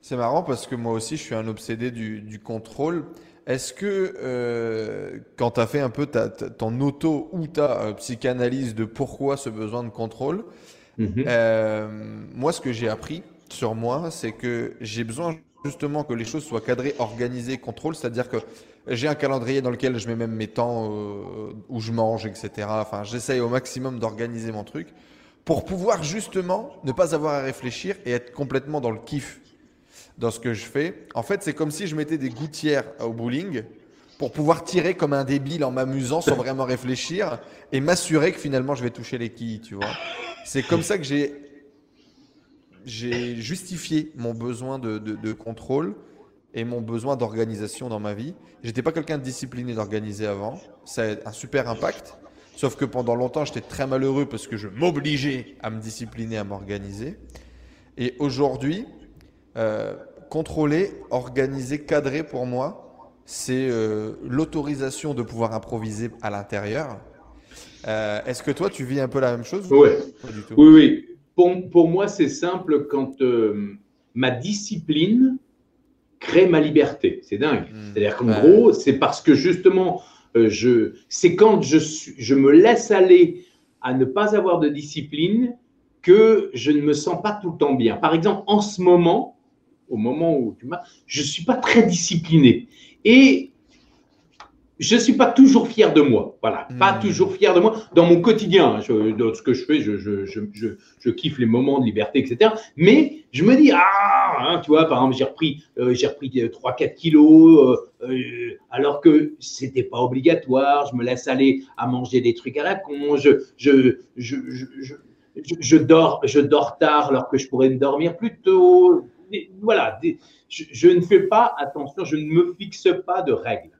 Speaker 1: C'est marrant parce que moi aussi, je suis un obsédé du, du contrôle. Est-ce que quand tu as fait un peu ta, ton auto ou ta psychanalyse de pourquoi ce besoin de contrôle, mhm. moi, ce que j'ai appris sur moi, c'est que j'ai besoin justement que les choses soient cadrées, organisées, contrôle, c'est-à-dire que j'ai un calendrier dans lequel je mets même mes temps euh, où je mange, etc. Enfin, j'essaye au maximum d'organiser mon truc pour pouvoir justement ne pas avoir à réfléchir et être complètement dans le kiff dans ce que je fais. En fait, c'est comme si je mettais des gouttières au bowling pour pouvoir tirer comme un débile en m'amusant sans vraiment réfléchir et m'assurer que finalement je vais toucher les quilles, tu vois. C'est comme ça que j'ai justifié mon besoin de, de, contrôle et mon besoin d'organisation dans ma vie. J'étais pas quelqu'un de discipliné, d'organisé avant. Ça a un super impact. Sauf que pendant longtemps, j'étais très malheureux parce que je m'obligeais à me discipliner, à m'organiser. Et aujourd'hui, euh, contrôler, organiser, cadrer pour moi, c'est euh, l'autorisation de pouvoir improviser à l'intérieur. Euh, est-ce que toi, tu vis un peu la même chose
Speaker 2: Oui, oui, oui. Pour, pour moi, c'est simple quand ma discipline crée ma liberté. C'est dingue. Hmm. C'est-à-dire qu'en gros, c'est parce que justement, euh, je, c'est quand je, je me laisse aller à ne pas avoir de discipline que je ne me sens pas tout le temps bien. Par exemple, en ce moment, au moment où tu m'as, je ne suis pas très discipliné. Et je ne suis pas toujours fier de moi. Voilà, pas hmm. toujours fier de moi dans mon quotidien. dans ce que je fais, je, je, je, je, kiffe les moments de liberté, etc. Mais je me dis, ah, hein, tu vois, par exemple, j'ai repris, euh, j'ai repris 3-4 euh, kilos, euh, alors que c'était pas obligatoire. Je me laisse aller à manger des trucs à la con. Je, je, je, je, je, dors, je dors tard alors que je pourrais me dormir plus tôt. Voilà, je ne fais pas attention, je ne me fixe pas de règles.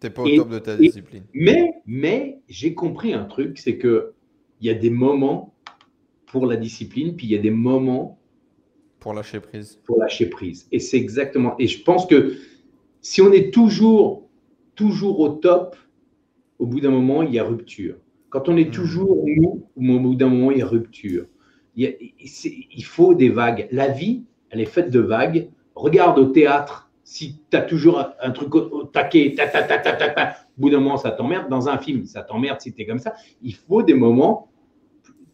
Speaker 1: Tu pas au top de ta discipline.
Speaker 2: mais mais j'ai compris un truc, c'est que il y a des moments pour la discipline, puis il y a des moments
Speaker 1: pour lâcher prise.
Speaker 2: Pour lâcher prise. Et c'est exactement. Et je pense que si on est toujours, toujours au top, au bout d'un moment, il y a rupture. Quand on est hmm. toujours au bout d'un moment, il y a rupture. Il, il, faut des vagues. La vie, elle est faite de vagues. Regarde au théâtre, si tu as toujours un, truc au, taquet, ta, ta, ta, ta, ta, ta, au bout d'un moment, ça t'emmerde. Dans un film, ça t'emmerde si tu es comme ça. Il faut des moments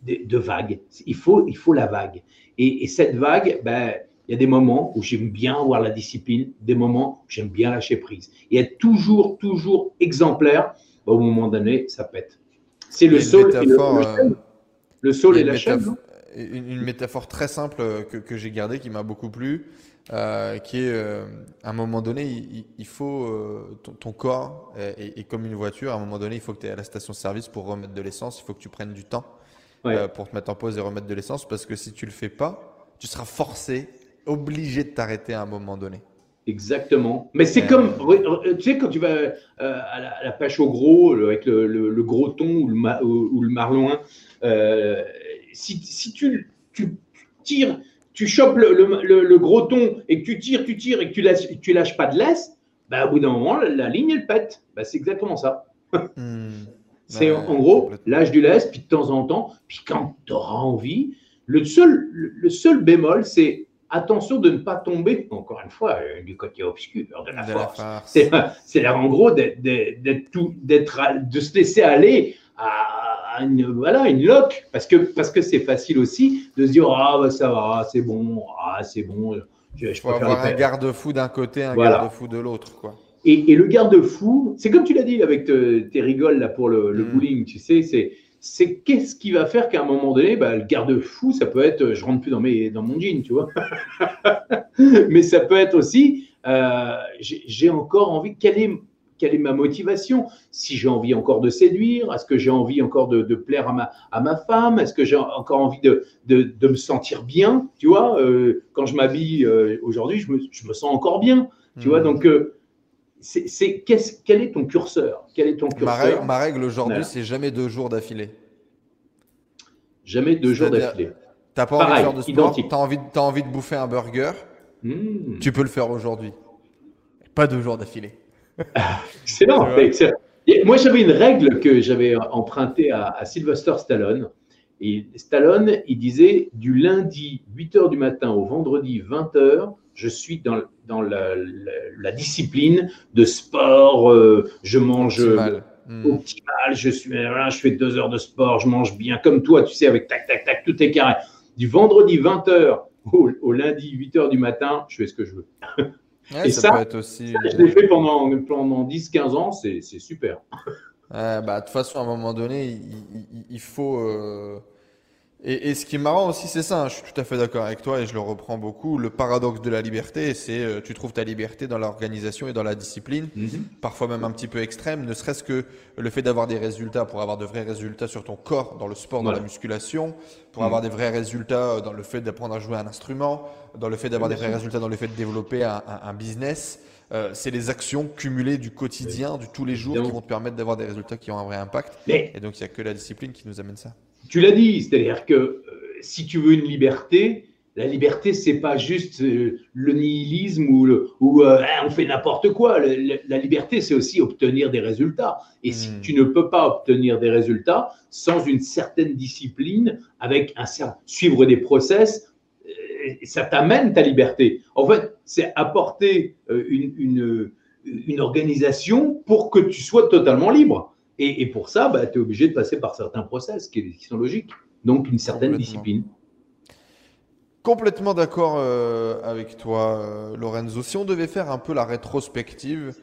Speaker 2: de, de vagues. Il faut, il faut la vague. Et, cette vague, ben, il y a des moments où j'aime bien avoir la discipline, des moments où j'aime bien lâcher prise. Et être toujours, toujours exemplaire, ben, au moment donné, ça pète. C'est le sol et le, euh, le sol et la chaîne.
Speaker 1: Une, métaphore très simple que, que j'ai gardée, qui m'a beaucoup plu, euh, qui est euh, à un moment donné, il, faut ton, corps est, comme une voiture. À un moment donné, il faut que tu es à la station-service pour remettre de l'essence. Il faut que tu prennes du temps. Euh, pour te mettre en pause et remettre de l'essence parce que si tu le fais pas, tu seras forcé, obligé de t'arrêter à un moment donné.
Speaker 2: Exactement. Mais c'est comme, euh, tu sais, quand tu vas euh, à, la, pêche au gros, avec le, gros thon ou le, ou, le marlin, si, si tu, tu, tires, tu chopes le, gros thon et que tu tires, tu tires et que tu lâches, tu lâches pas de laisse, bah, au bout d'un moment, la, ligne, elle pète. Bah, c'est exactement ça. Hmm. C'est en gros l'âge du lest, puis de temps en temps, puis quand tu auras envie, le seul, le seul bémol, c'est attention de ne pas tomber, encore une fois, euh, du côté obscur de la force. C'est en gros d'être, de se laisser aller à, une, voilà, une loque, parce que parce que c'est facile aussi de se dire ah bah, ça va, c'est bon, ah c'est bon.
Speaker 1: Je, je peux avoir un garde-fou d'un côté, un garde-fou de l'autre, quoi.
Speaker 2: Et, le garde-fou, c'est comme tu l'as dit avec tes rigoles là pour le, mm. bowling, tu sais, c'est c'est qu'est-ce qui va faire qu'à un moment donné, bah, le garde-fou, ça peut être, je rentre plus dans, mes, dans mon jean, tu vois. Mais ça peut être aussi, euh, j'ai encore envie, quelle est, quelle est ma motivation Si j'ai envie encore de séduire, est-ce que j'ai envie encore de, plaire à ma, à ma femme Est-ce que j'ai encore envie de, de, de, me sentir bien Tu vois, euh, quand je m'habille euh, aujourd'hui, je me, je me, sens encore bien. Tu vois, mm. donc c'est quel est ton curseur Quel est ton curseur
Speaker 1: Ma règle, aujourd'hui, c'est jamais deux jours d'affilée.
Speaker 2: Jamais deux jours d'affilée.
Speaker 1: T'as pas envie de faire de sport, tu as envie, as envie de bouffer un burger, hmm. tu peux le faire aujourd'hui. Pas deux jours d'affilée.
Speaker 2: Excellent, Moi, j'avais une règle que j'avais empruntée à, à, Sylvester Stallone. Et Stallone, il disait du lundi 8h du matin au vendredi 20h, je suis dans, dans la, la, discipline de sport, euh, je mange optimal. Hmm. optimal, je, suis, je fais deux heures de sport, je mange bien comme toi, tu sais, avec tac, tac, tac, tout est carré. Du vendredi 20h au, lundi 8h du matin, je fais ce que je veux.
Speaker 1: Et ça, peut être aussi...
Speaker 2: je l'ai fait pendant, pendant 10-15 ans, c'est super.
Speaker 1: bah, de toute façon, à un moment donné, il, il, faut. Euh, Et, ce qui est marrant aussi, c'est ça, hein, je suis tout à fait d'accord avec toi et je le reprends beaucoup. Le paradoxe de la liberté, c'est euh, tu trouves ta liberté dans l'organisation et dans la discipline, mhm. parfois même un petit peu extrême, ne serait-ce que le fait d'avoir des résultats, pour avoir de vrais résultats sur ton corps, dans le sport, dans la musculation, pour avoir mhm. des vrais résultats euh, dans le fait d'apprendre à jouer un instrument, dans le fait d'avoir des vrais résultats dans le fait de développer un, business. Euh, c'est les actions cumulées du quotidien, du tous les jours, qui vont te permettre d'avoir des résultats qui ont un vrai impact. Et donc, il n'y a que la discipline qui nous amène ça
Speaker 2: tu l'as dit, c'est-à-dire que euh, si tu veux une liberté, la liberté, c'est pas juste euh, le nihilisme ou, le, ou euh, hein, on fait n'importe quoi. la liberté, c'est aussi obtenir des résultats. Et si hmm. tu ne peux pas obtenir des résultats sans une certaine discipline, avec un suivre des process, ça t'amène ta liberté. En fait, c'est apporter une, une, une organisation pour que tu sois totalement libre. Et, pour ça, bah, tu es obligé de passer par certains process qui, sont logiques. Donc, une certaine discipline.
Speaker 1: Complètement d'accord euh, avec toi, euh, Lorenzo. Si on devait faire un peu la rétrospective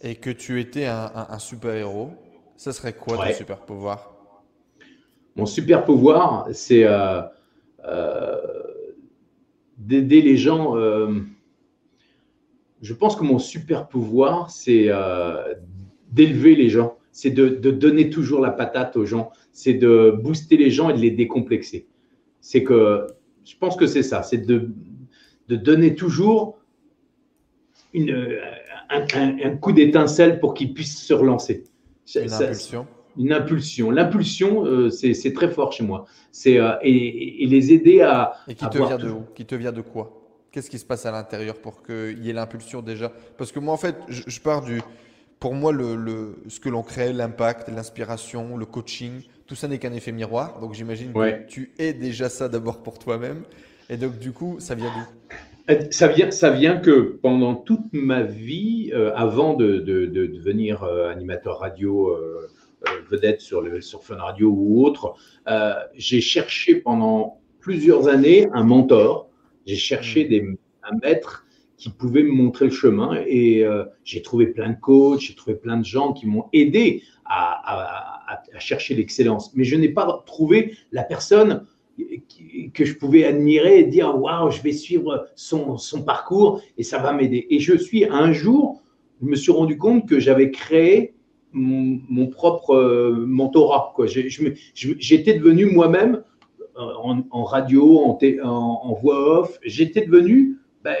Speaker 1: et que tu étais un, super-héros, ça serait quoi ton super-pouvoir?
Speaker 2: Mon super-pouvoir, c'est euh, d'aider les gens. je pense que mon super-pouvoir, c'est d'élever les gens c'est de, donner toujours la patate aux gens, c'est de booster les gens et de les décomplexer. C'est que, je pense que c'est ça, c'est de, donner toujours une, un, coup d'étincelle pour qu'ils puissent se relancer.
Speaker 1: Une impulsion.
Speaker 2: Une impulsion. L'impulsion, euh, c'est très fort chez moi. C'est euh, et, les aider à.
Speaker 1: Et qui te vient de où? Qui te vient de quoi? Qu'est-ce qui se passe à l'intérieur pour qu'il y ait l'impulsion déjà? Parce que moi, en fait, je pars du, pour moi, le, ce que l'on crée, l'impact, l'inspiration, le coaching, tout ça n'est qu'un effet miroir. Donc j'imagine que tu es déjà ça d'abord pour toi-même. Et donc du coup, ça vient d'où?
Speaker 2: Euh, ça vient, ça vient que pendant toute ma vie, euh, avant de, devenir euh, animateur radio vedette sur, le, sur Fun Radio ou autre, j'ai cherché pendant plusieurs années un mentor. J'ai cherché hmm. des, un maître qui pouvaient me montrer le chemin. Et euh, j'ai trouvé plein de coachs, j'ai trouvé plein de gens qui m'ont aidé à, à, chercher l'excellence. Mais je n'ai pas trouvé la personne que je pouvais admirer et dire waouh, je vais suivre son, son parcours et ça va m'aider. Et je suis un jour, je me suis rendu compte que j'avais créé mon, propre euh, mentorat. J'étais devenu moi-même euh, en, en, radio, en, en, voix off, j'étais devenu ben,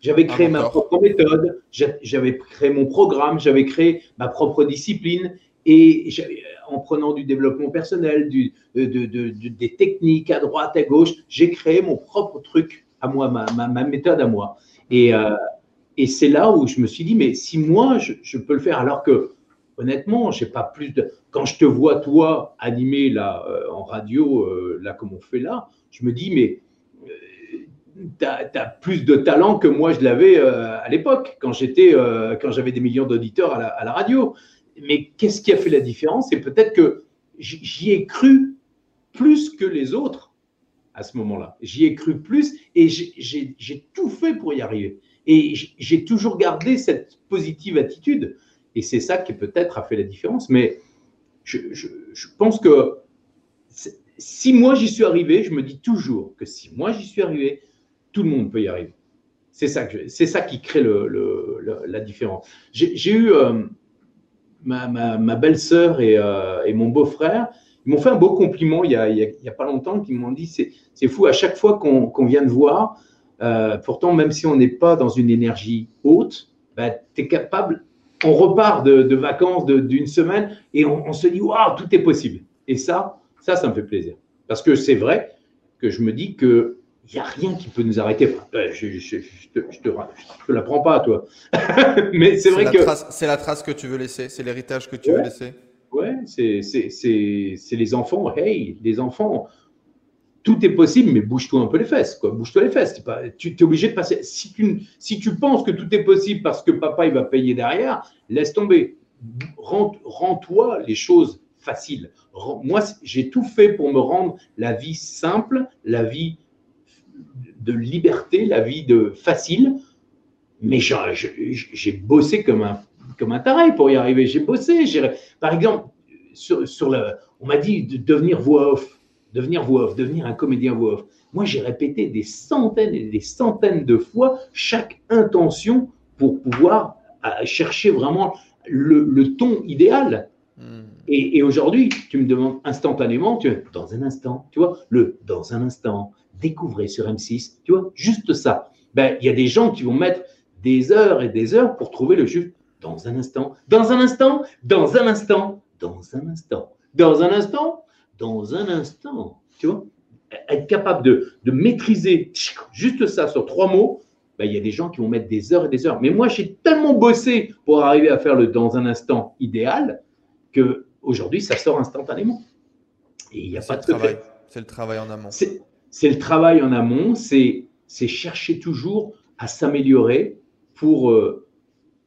Speaker 2: j'avais créé ma propre méthode, j'avais créé mon programme, j'avais créé ma propre discipline et en prenant du développement personnel, du, des techniques à droite, à gauche, j'ai créé mon propre truc à moi, ma, méthode à moi. Et, euh, et c'est là où je me suis dit, mais si moi, je, peux le faire, alors que honnêtement, j'ai pas plus de. Quand je te vois, toi, animé là, euh, en radio, euh, là, comme on fait là, je me dis, mais tu as, plus de talent que moi je l'avais euh, à l'époque, quand j'étais, euh, quand j'avais des millions d'auditeurs à la, radio. Mais qu'est-ce qui a fait la différence? C'est peut-être que j'y ai cru plus que les autres à ce moment-là. J'y ai cru plus et j'ai tout fait pour y arriver. Et j'ai toujours gardé cette positive attitude. Et c'est ça qui peut-être a fait la différence. Mais je pense que si moi j'y suis arrivé, je me dis toujours que si moi j'y suis arrivé, tout le monde peut y arriver. C'est ça, c'est ça qui crée le, la différence. J'ai eu euh, ma, ma, belle-sœur euh, et, mon beau-frère, ils m'ont fait un beau compliment il n'y a, il a, pas longtemps, qui m'ont dit c'est fou, à chaque fois qu'on vient de voir, euh, pourtant, même si on n'est pas dans une énergie haute, bah, tu es capable, on repart de, vacances d'une semaine et on, on se dit waouh, tout est possible. Et ça, ça, ça me fait plaisir. Parce que c'est vrai que je me dis que il n'y a rien qui peut nous arrêter. je ne te, la prends pas, toi.
Speaker 1: Mais c'est vrai que. C'est la trace que tu veux laisser, c'est l'héritage que tu veux laisser.
Speaker 2: Ouais, c'est les enfants. Hey, les enfants, tout est possible, mais bouge-toi un peu les fesses. quoi. Bouge-toi les fesses. Pas, tu es obligé de passer. Si tu, si tu penses que tout est possible parce que papa il va payer derrière, laisse tomber. Rends-toi les choses faciles. Moi, j'ai tout fait pour me rendre la vie simple, la vie de liberté, la vie de facile. Mais j'ai bossé comme un, comme un taré pour y arriver. J'ai bossé. Par exemple, sur, sur on m'a dit de devenir voix off. devenir voix off, devenir un comédien voix off. Moi, j'ai répété des centaines et des centaines de fois chaque intention pour pouvoir euh, chercher vraiment le, ton idéal. Et, aujourd'hui, tu me demandes instantanément, tu dans un instant, tu vois, le dans un instant, découvrez sur M6, tu vois, juste ça. Ben, il y a des gens qui vont mettre des heures et des heures pour trouver le juste dans un instant, dans un instant, dans un instant, dans un instant, dans un instant, dans un instant. Tu vois Être capable de, de maîtriser juste ça sur trois mots, ben, il y a des gens qui vont mettre des heures et des heures. Mais moi, j'ai tellement bossé pour arriver à faire le dans un instant idéal que aujourd'hui, ça sort instantanément.
Speaker 1: Et il n'y a pas de travail. C'est le travail en amont.
Speaker 2: C'est le travail en amont, c'est chercher toujours à s'améliorer pour, euh,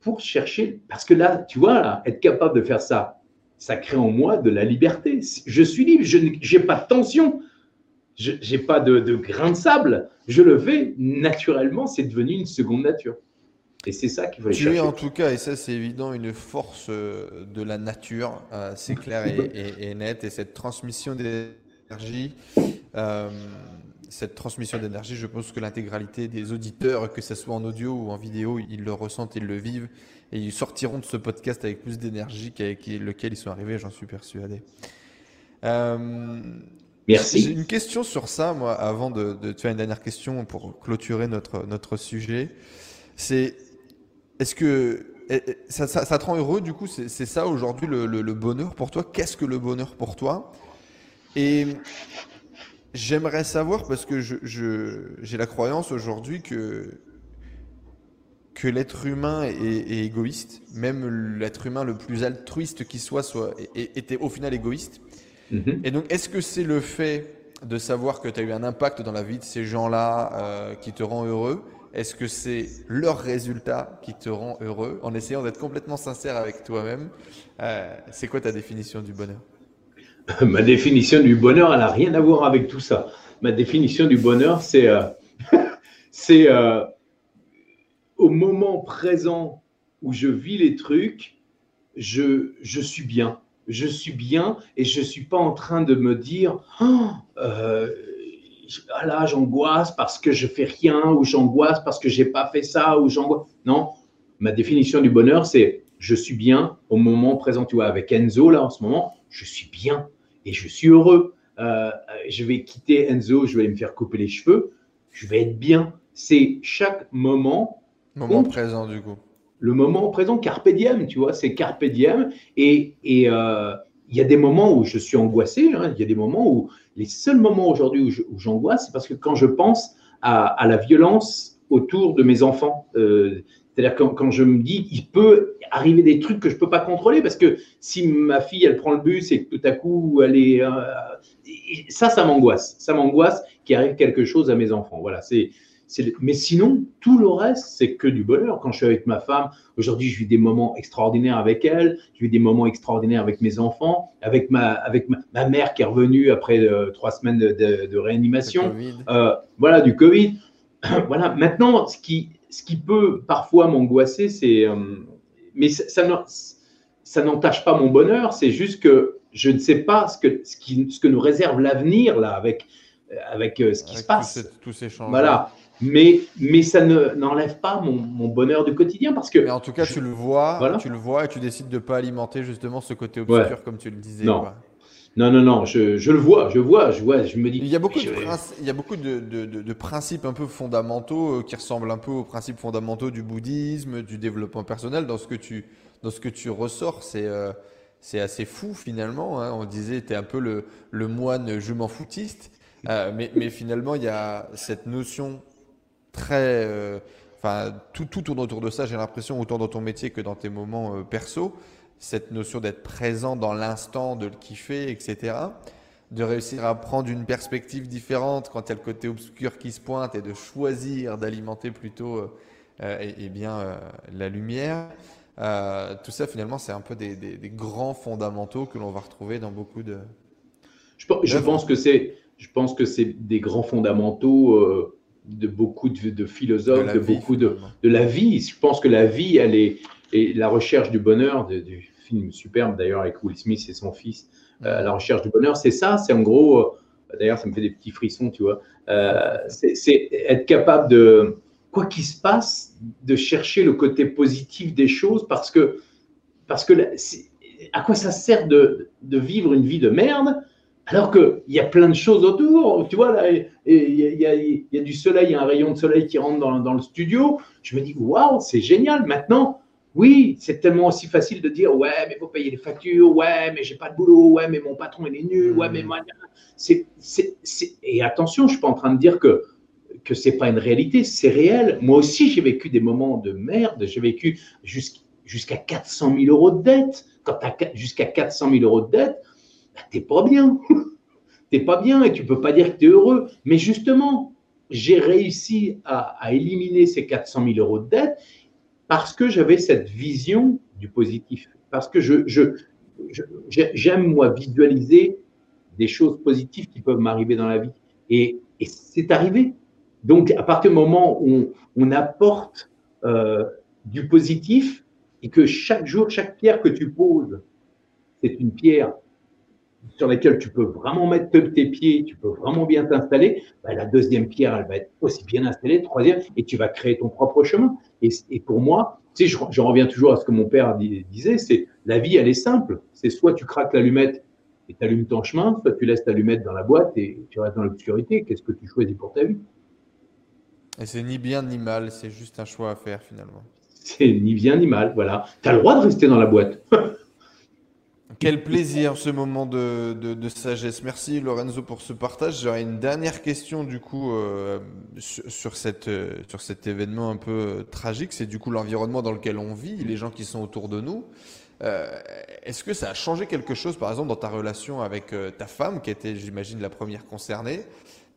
Speaker 2: pour chercher. Parce que là, tu vois, être capable de faire ça, ça crée en moi de la liberté. Je suis libre, je n'ai pas de tension, je n'ai pas de, de, grain de sable. Je le fais naturellement, c'est devenu une seconde nature. Et c'est ça qu'il faut
Speaker 1: Tu chercher. es en tout cas, et ça c'est évident, une force euh, de la nature, euh, c'est clair et, net, et cette transmission d'énergie, euh, cette transmission d'énergie, je pense que l'intégralité des auditeurs, que ce soit en audio ou en vidéo, ils le ressentent, ils le vivent, et ils sortiront de ce podcast avec plus d'énergie qu'avec lequel ils sont arrivés, j'en suis persuadé.
Speaker 2: Euh, Merci.
Speaker 1: J'ai une question sur ça, moi, avant de, de, te faire une dernière question pour clôturer notre, notre sujet. C'est, est-ce que ça, ça, te rend heureux, du coup, c'est ça aujourd'hui le, le, bonheur pour toi? Qu'est-ce que le bonheur pour toi? Et j'aimerais savoir, parce que j'ai je, la croyance aujourd'hui que que l'être humain est, égoïste, même l'être humain le plus altruiste qui soit, soit était au final égoïste. Mhm. Et donc, est-ce que c'est le fait de savoir que tu as eu un impact dans la vie de ces gens-là euh, qui te rend heureux? Est-ce que c'est leur résultat qui te rend heureux En essayant d'être complètement sincère avec toi-même, euh, c'est quoi ta définition du bonheur?
Speaker 2: Ma définition du bonheur, elle n'a rien à voir avec tout ça. Ma définition du bonheur, c'est euh, c'est au moment présent où je vis les trucs, je, je suis bien. Je suis bien et je ne suis pas en train de me dire oh, euh, ah là, j'angoisse parce que je fais rien ou j'angoisse parce que j'ai pas fait ça ou j'angoisse. Non, ma définition du bonheur, c'est je suis bien au moment présent. Tu vois, avec Enzo, là, en ce moment, je suis bien et je suis heureux. Euh, je vais quitter Enzo, je vais me faire couper les cheveux, je vais être bien. C'est chaque moment
Speaker 1: Moment présent, du coup.
Speaker 2: Le moment présent, carpe diem, tu vois, c'est carpe diem. Et il euh, y a des moments où je suis angoissé, hein. il y a des moments où, les seuls moments aujourd'hui où j'angoisse, c'est parce que quand je pense à, la violence autour de mes enfants, euh, c'est-à-dire quand, je me dis, il peut arriver des trucs que je ne peux pas contrôler, parce que si ma fille, elle prend le bus et tout à coup, elle est... Euh, ça, ça m'angoisse. Ça m'angoisse qu'il arrive quelque chose à mes enfants. Voilà, c'est mais sinon, tout le reste, c'est que du bonheur. Quand je suis avec ma femme, aujourd'hui, je vis des moments extraordinaires avec elle, je vis des moments extraordinaires avec mes enfants, avec ma, avec ma, mère qui est revenue après euh, trois semaines de, réanimation. Euh, voilà, du Covid. voilà, maintenant, ce qui, ce qui peut parfois m'angoisser, c'est. Euh, mais ça, ça n'entache pas mon bonheur, c'est juste que je ne sais pas ce que, ce qui, ce que nous réserve l'avenir, là, avec, avec ce qui se passe.
Speaker 1: tous ces changements.
Speaker 2: Voilà mais, mais ça n'enlève pas mon, mon, bonheur du quotidien parce que.
Speaker 1: Mais en tout cas, tu le vois, tu le vois et tu décides de ne pas alimenter justement ce côté obscur comme tu le disais.
Speaker 2: Non. Non, non, non, je, je, le vois, je vois, je vois, je me dis.
Speaker 1: Il y a beaucoup, de, il y a beaucoup de, de, de, principes un peu fondamentaux euh, qui ressemblent un peu aux principes fondamentaux du bouddhisme, du développement personnel. Dans ce que tu, dans ce que tu ressors, c'est euh, c'est assez fou finalement. Hein. On disait, tu es un peu le, le moine je m'en foutiste. Euh, mais, mais finalement, il y a cette notion très. Euh, enfin, tout, tout, tourne autour de ça, j'ai l'impression, autant dans ton métier que dans tes moments euh, perso. Cette notion d'être présent dans l'instant, de le kiffer, etc. De réussir à prendre une perspective différente quand il y a le côté obscur qui se pointe et de choisir d'alimenter plutôt euh, et, bien la lumière. tout ça, finalement, c'est un peu des, des, grands fondamentaux que l'on va retrouver dans beaucoup de.
Speaker 2: Je, je pense que c'est, je pense que c'est des grands fondamentaux de beaucoup de, philosophes, de, beaucoup de, de, la vie. Je pense que la vie, elle est, et la recherche du bonheur, du film superbe d'ailleurs avec Will Smith et son fils, euh, la recherche du bonheur, c'est ça, c'est en gros, D'ailleurs, ça me fait des petits frissons, tu vois. Euh, c'est être capable de, quoi qu'il se passe, de chercher le côté positif des choses parce que, parce que à quoi ça sert de, de vivre une vie de merde alors qu'il y a plein de choses autour, tu vois, là, il y, a, y, a, du soleil, il y a un rayon de soleil qui rentre dans, dans le studio. Je me dis, waouh, c'est génial. Maintenant, oui, c'est tellement aussi facile de dire, ouais, mais il faut payer les factures, ouais, mais j'ai pas de boulot, ouais, mais mon patron, il est nul, ouais, mais hmm. moi, c'est, Et attention, je suis pas en train de dire que que c'est pas une réalité, c'est réel. Moi aussi, j'ai vécu des moments de merde. J'ai vécu jusqu'à 400 000 euros de dette. Quand tu as jusqu'à 400 000 euros de dette, t'es pas bien. t'es pas bien et tu peux pas dire que tu es heureux. Mais justement, j'ai réussi à, éliminer ces 400 000 euros de dette parce que j'avais cette vision du positif. Parce que j'aime, moi, visualiser des choses positives qui peuvent m'arriver dans la vie. Et, et c'est arrivé. Donc, à partir du moment où on, apporte euh, du positif et que chaque jour, chaque pierre que tu poses, c'est une pierre sur laquelle tu peux vraiment mettre tes pieds, tu peux vraiment bien t'installer, bah, la deuxième pierre, elle va être aussi bien installée, troisième, et tu vas créer ton propre chemin. Et, pour moi, tu sais, je, reviens toujours à ce que mon père disait, c'est la vie, elle est simple. C'est soit tu craques l'allumette et tu allumes ton chemin, soit tu laisses l'allumette dans la boîte et tu restes dans l'obscurité. Qu'est-ce que tu choisis pour ta vie?
Speaker 1: Et c'est ni bien ni mal, c'est juste un choix à faire finalement.
Speaker 2: C'est ni bien ni mal, voilà. Tu as le droit de rester dans la boîte.
Speaker 1: Quel plaisir ce moment de, de, sagesse. Merci Lorenzo pour ce partage. J'aurais une dernière question du coup euh, sur, cette, euh, sur cet événement un peu euh, tragique. C'est du coup l'environnement dans lequel on vit, les gens qui sont autour de nous. Est-ce que ça a changé quelque chose par exemple dans ta relation avec ta femme qui était j'imagine la première concernée,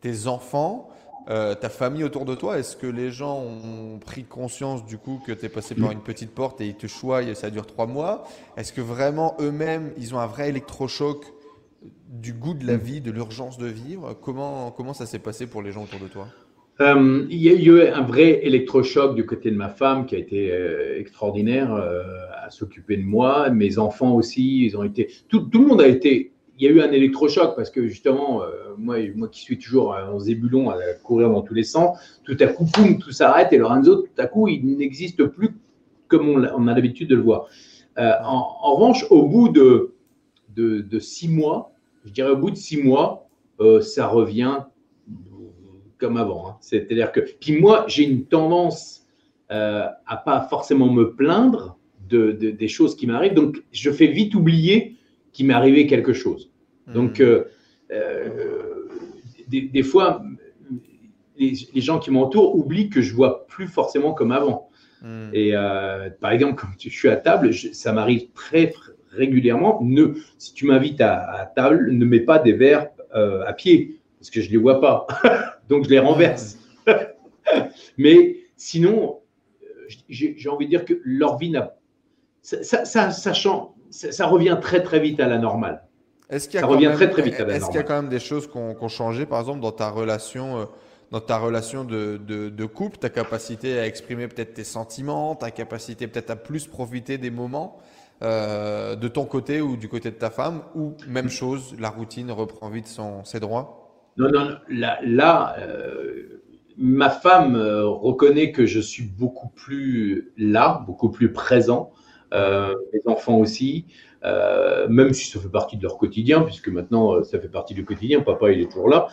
Speaker 1: tes enfants euh, ta famille autour de toi, est-ce que les gens ont pris conscience du coup que tu es passé par une petite porte et ils te choient et ça dure trois mois? Est-ce que vraiment eux-mêmes, ils ont un vrai électrochoc du goût de la vie, de l'urgence de vivre? Comment, comment ça s'est passé pour les gens autour de toi?
Speaker 2: Euh, il y a eu un vrai électrochoc du côté de ma femme qui a été euh, extraordinaire à s'occuper de moi. Mes enfants aussi, ils ont été. Tout, tout, le monde a été il y a eu un électrochoc parce que justement, euh, moi, moi qui suis toujours en zébulon à courir dans tous les sens, tout à coup, poum, tout s'arrête et Lorenzo, tout à coup, il n'existe plus comme on, a l'habitude de le voir. Euh, en, revanche, au bout de, de, six mois, je dirais au bout de six mois, euh, ça revient comme avant. Hein. C'est-à-dire que, puis moi, j'ai une tendance à pas forcément me plaindre de, des choses qui m'arrivent, donc je fais vite oublier qu'il m'est arrivé quelque chose. Donc, hmm. euh, euh, des, fois, les, gens qui m'entourent oublient que je vois plus forcément comme avant. Hmm. Et euh, par exemple, quand je suis à table, ça m'arrive très régulièrement. Ne, si tu m'invites à, table, ne mets pas des verres à pied parce que je les vois pas. Donc, je les renverse. Mais sinon, j'ai envie de dire que leur vie n'a. Ça, ça, ça, ça, change, ça, revient très très vite à la normale.
Speaker 1: Est-ce qu'il y a, revient très, très vite à la est-ce qu'il y a quand même des choses qui ont, changé, par exemple, dans ta relation, euh, dans ta relation de, de, couple, ta capacité à exprimer peut-être tes sentiments, ta capacité peut-être à plus profiter des moments euh, de ton côté ou du côté de ta femme, ou même chose, la routine reprend vite son, ses droits?
Speaker 2: Non, non, là, euh, ma femme reconnaît que je suis beaucoup plus là, beaucoup plus présent. Euh, les enfants aussi, euh, même si ça fait partie de leur quotidien, puisque maintenant euh, ça fait partie du quotidien, papa il est toujours là,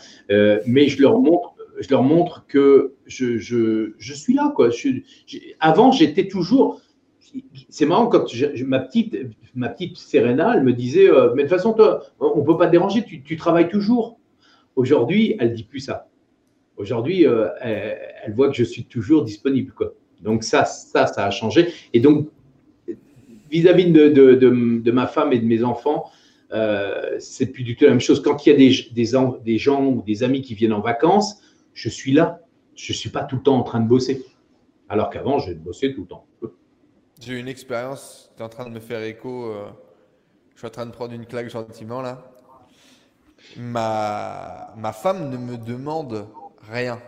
Speaker 2: mais je leur montre, je leur montre que je, je, je suis là. Quoi. avant j'étais toujours, c'est marrant quand ma petite ma petite Serena, elle me disait, mais de toute façon toi, on peut pas te déranger, tu, tu travailles toujours. Aujourd'hui, elle dit plus ça. Aujourd'hui, elle, elle, voit que je suis toujours disponible. Quoi. Donc ça, ça, ça a changé. Et donc, vis-à-vis de, ma femme et de mes enfants, euh, c'est plus du tout la même chose. Quand il y a des, gens ou des amis qui viennent en vacances, je suis là. Je ne suis pas tout le temps en train de bosser. Alors qu'avant, j'ai bossé tout le temps.
Speaker 1: J'ai une expérience, tu es en train de me faire écho. Euh, je suis en train de prendre une claque gentiment là. Ma, ma femme ne me demande rien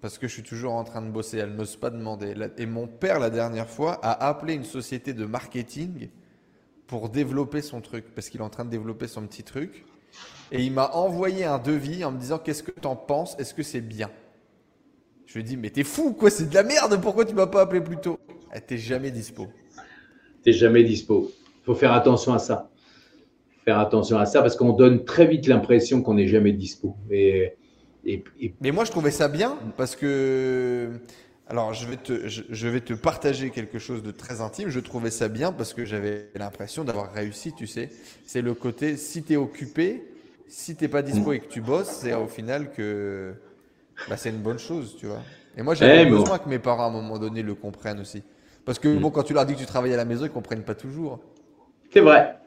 Speaker 1: parce que je suis toujours en train de bosser. Elle n'ose pas demander. Et mon père, la dernière fois, a appelé une société de marketing pour développer son truc, parce qu'il est en train de développer son petit truc. Et il m'a envoyé un devis en me disant Qu'est-ce que tu en penses? Est-ce que c'est bien? Je lui ai dit Mais t'es fou, quoi, c'est de la merde, pourquoi tu m'as pas appelé plus tôt? Eh, T'es jamais dispo.
Speaker 2: T'es jamais dispo. Faut faire attention à ça. Faire attention à ça parce qu'on donne très vite l'impression qu'on n'est jamais dispo. Et,
Speaker 1: et, Mais moi, je trouvais ça bien parce que alors, je vais, te, je, vais te partager quelque chose de très intime. Je trouvais ça bien parce que j'avais l'impression d'avoir réussi, tu sais. C'est le côté, si tu es occupé, si tu n'es pas dispo et que tu bosses, c'est au final que bah, c'est une bonne chose, tu vois. Et moi, j'avais eh, besoin que mes parents, à un moment donné, le comprennent aussi. Parce que, mm. bon, quand tu leur dis que tu travailles à la maison, ils ne comprennent pas toujours.
Speaker 2: C'est vrai.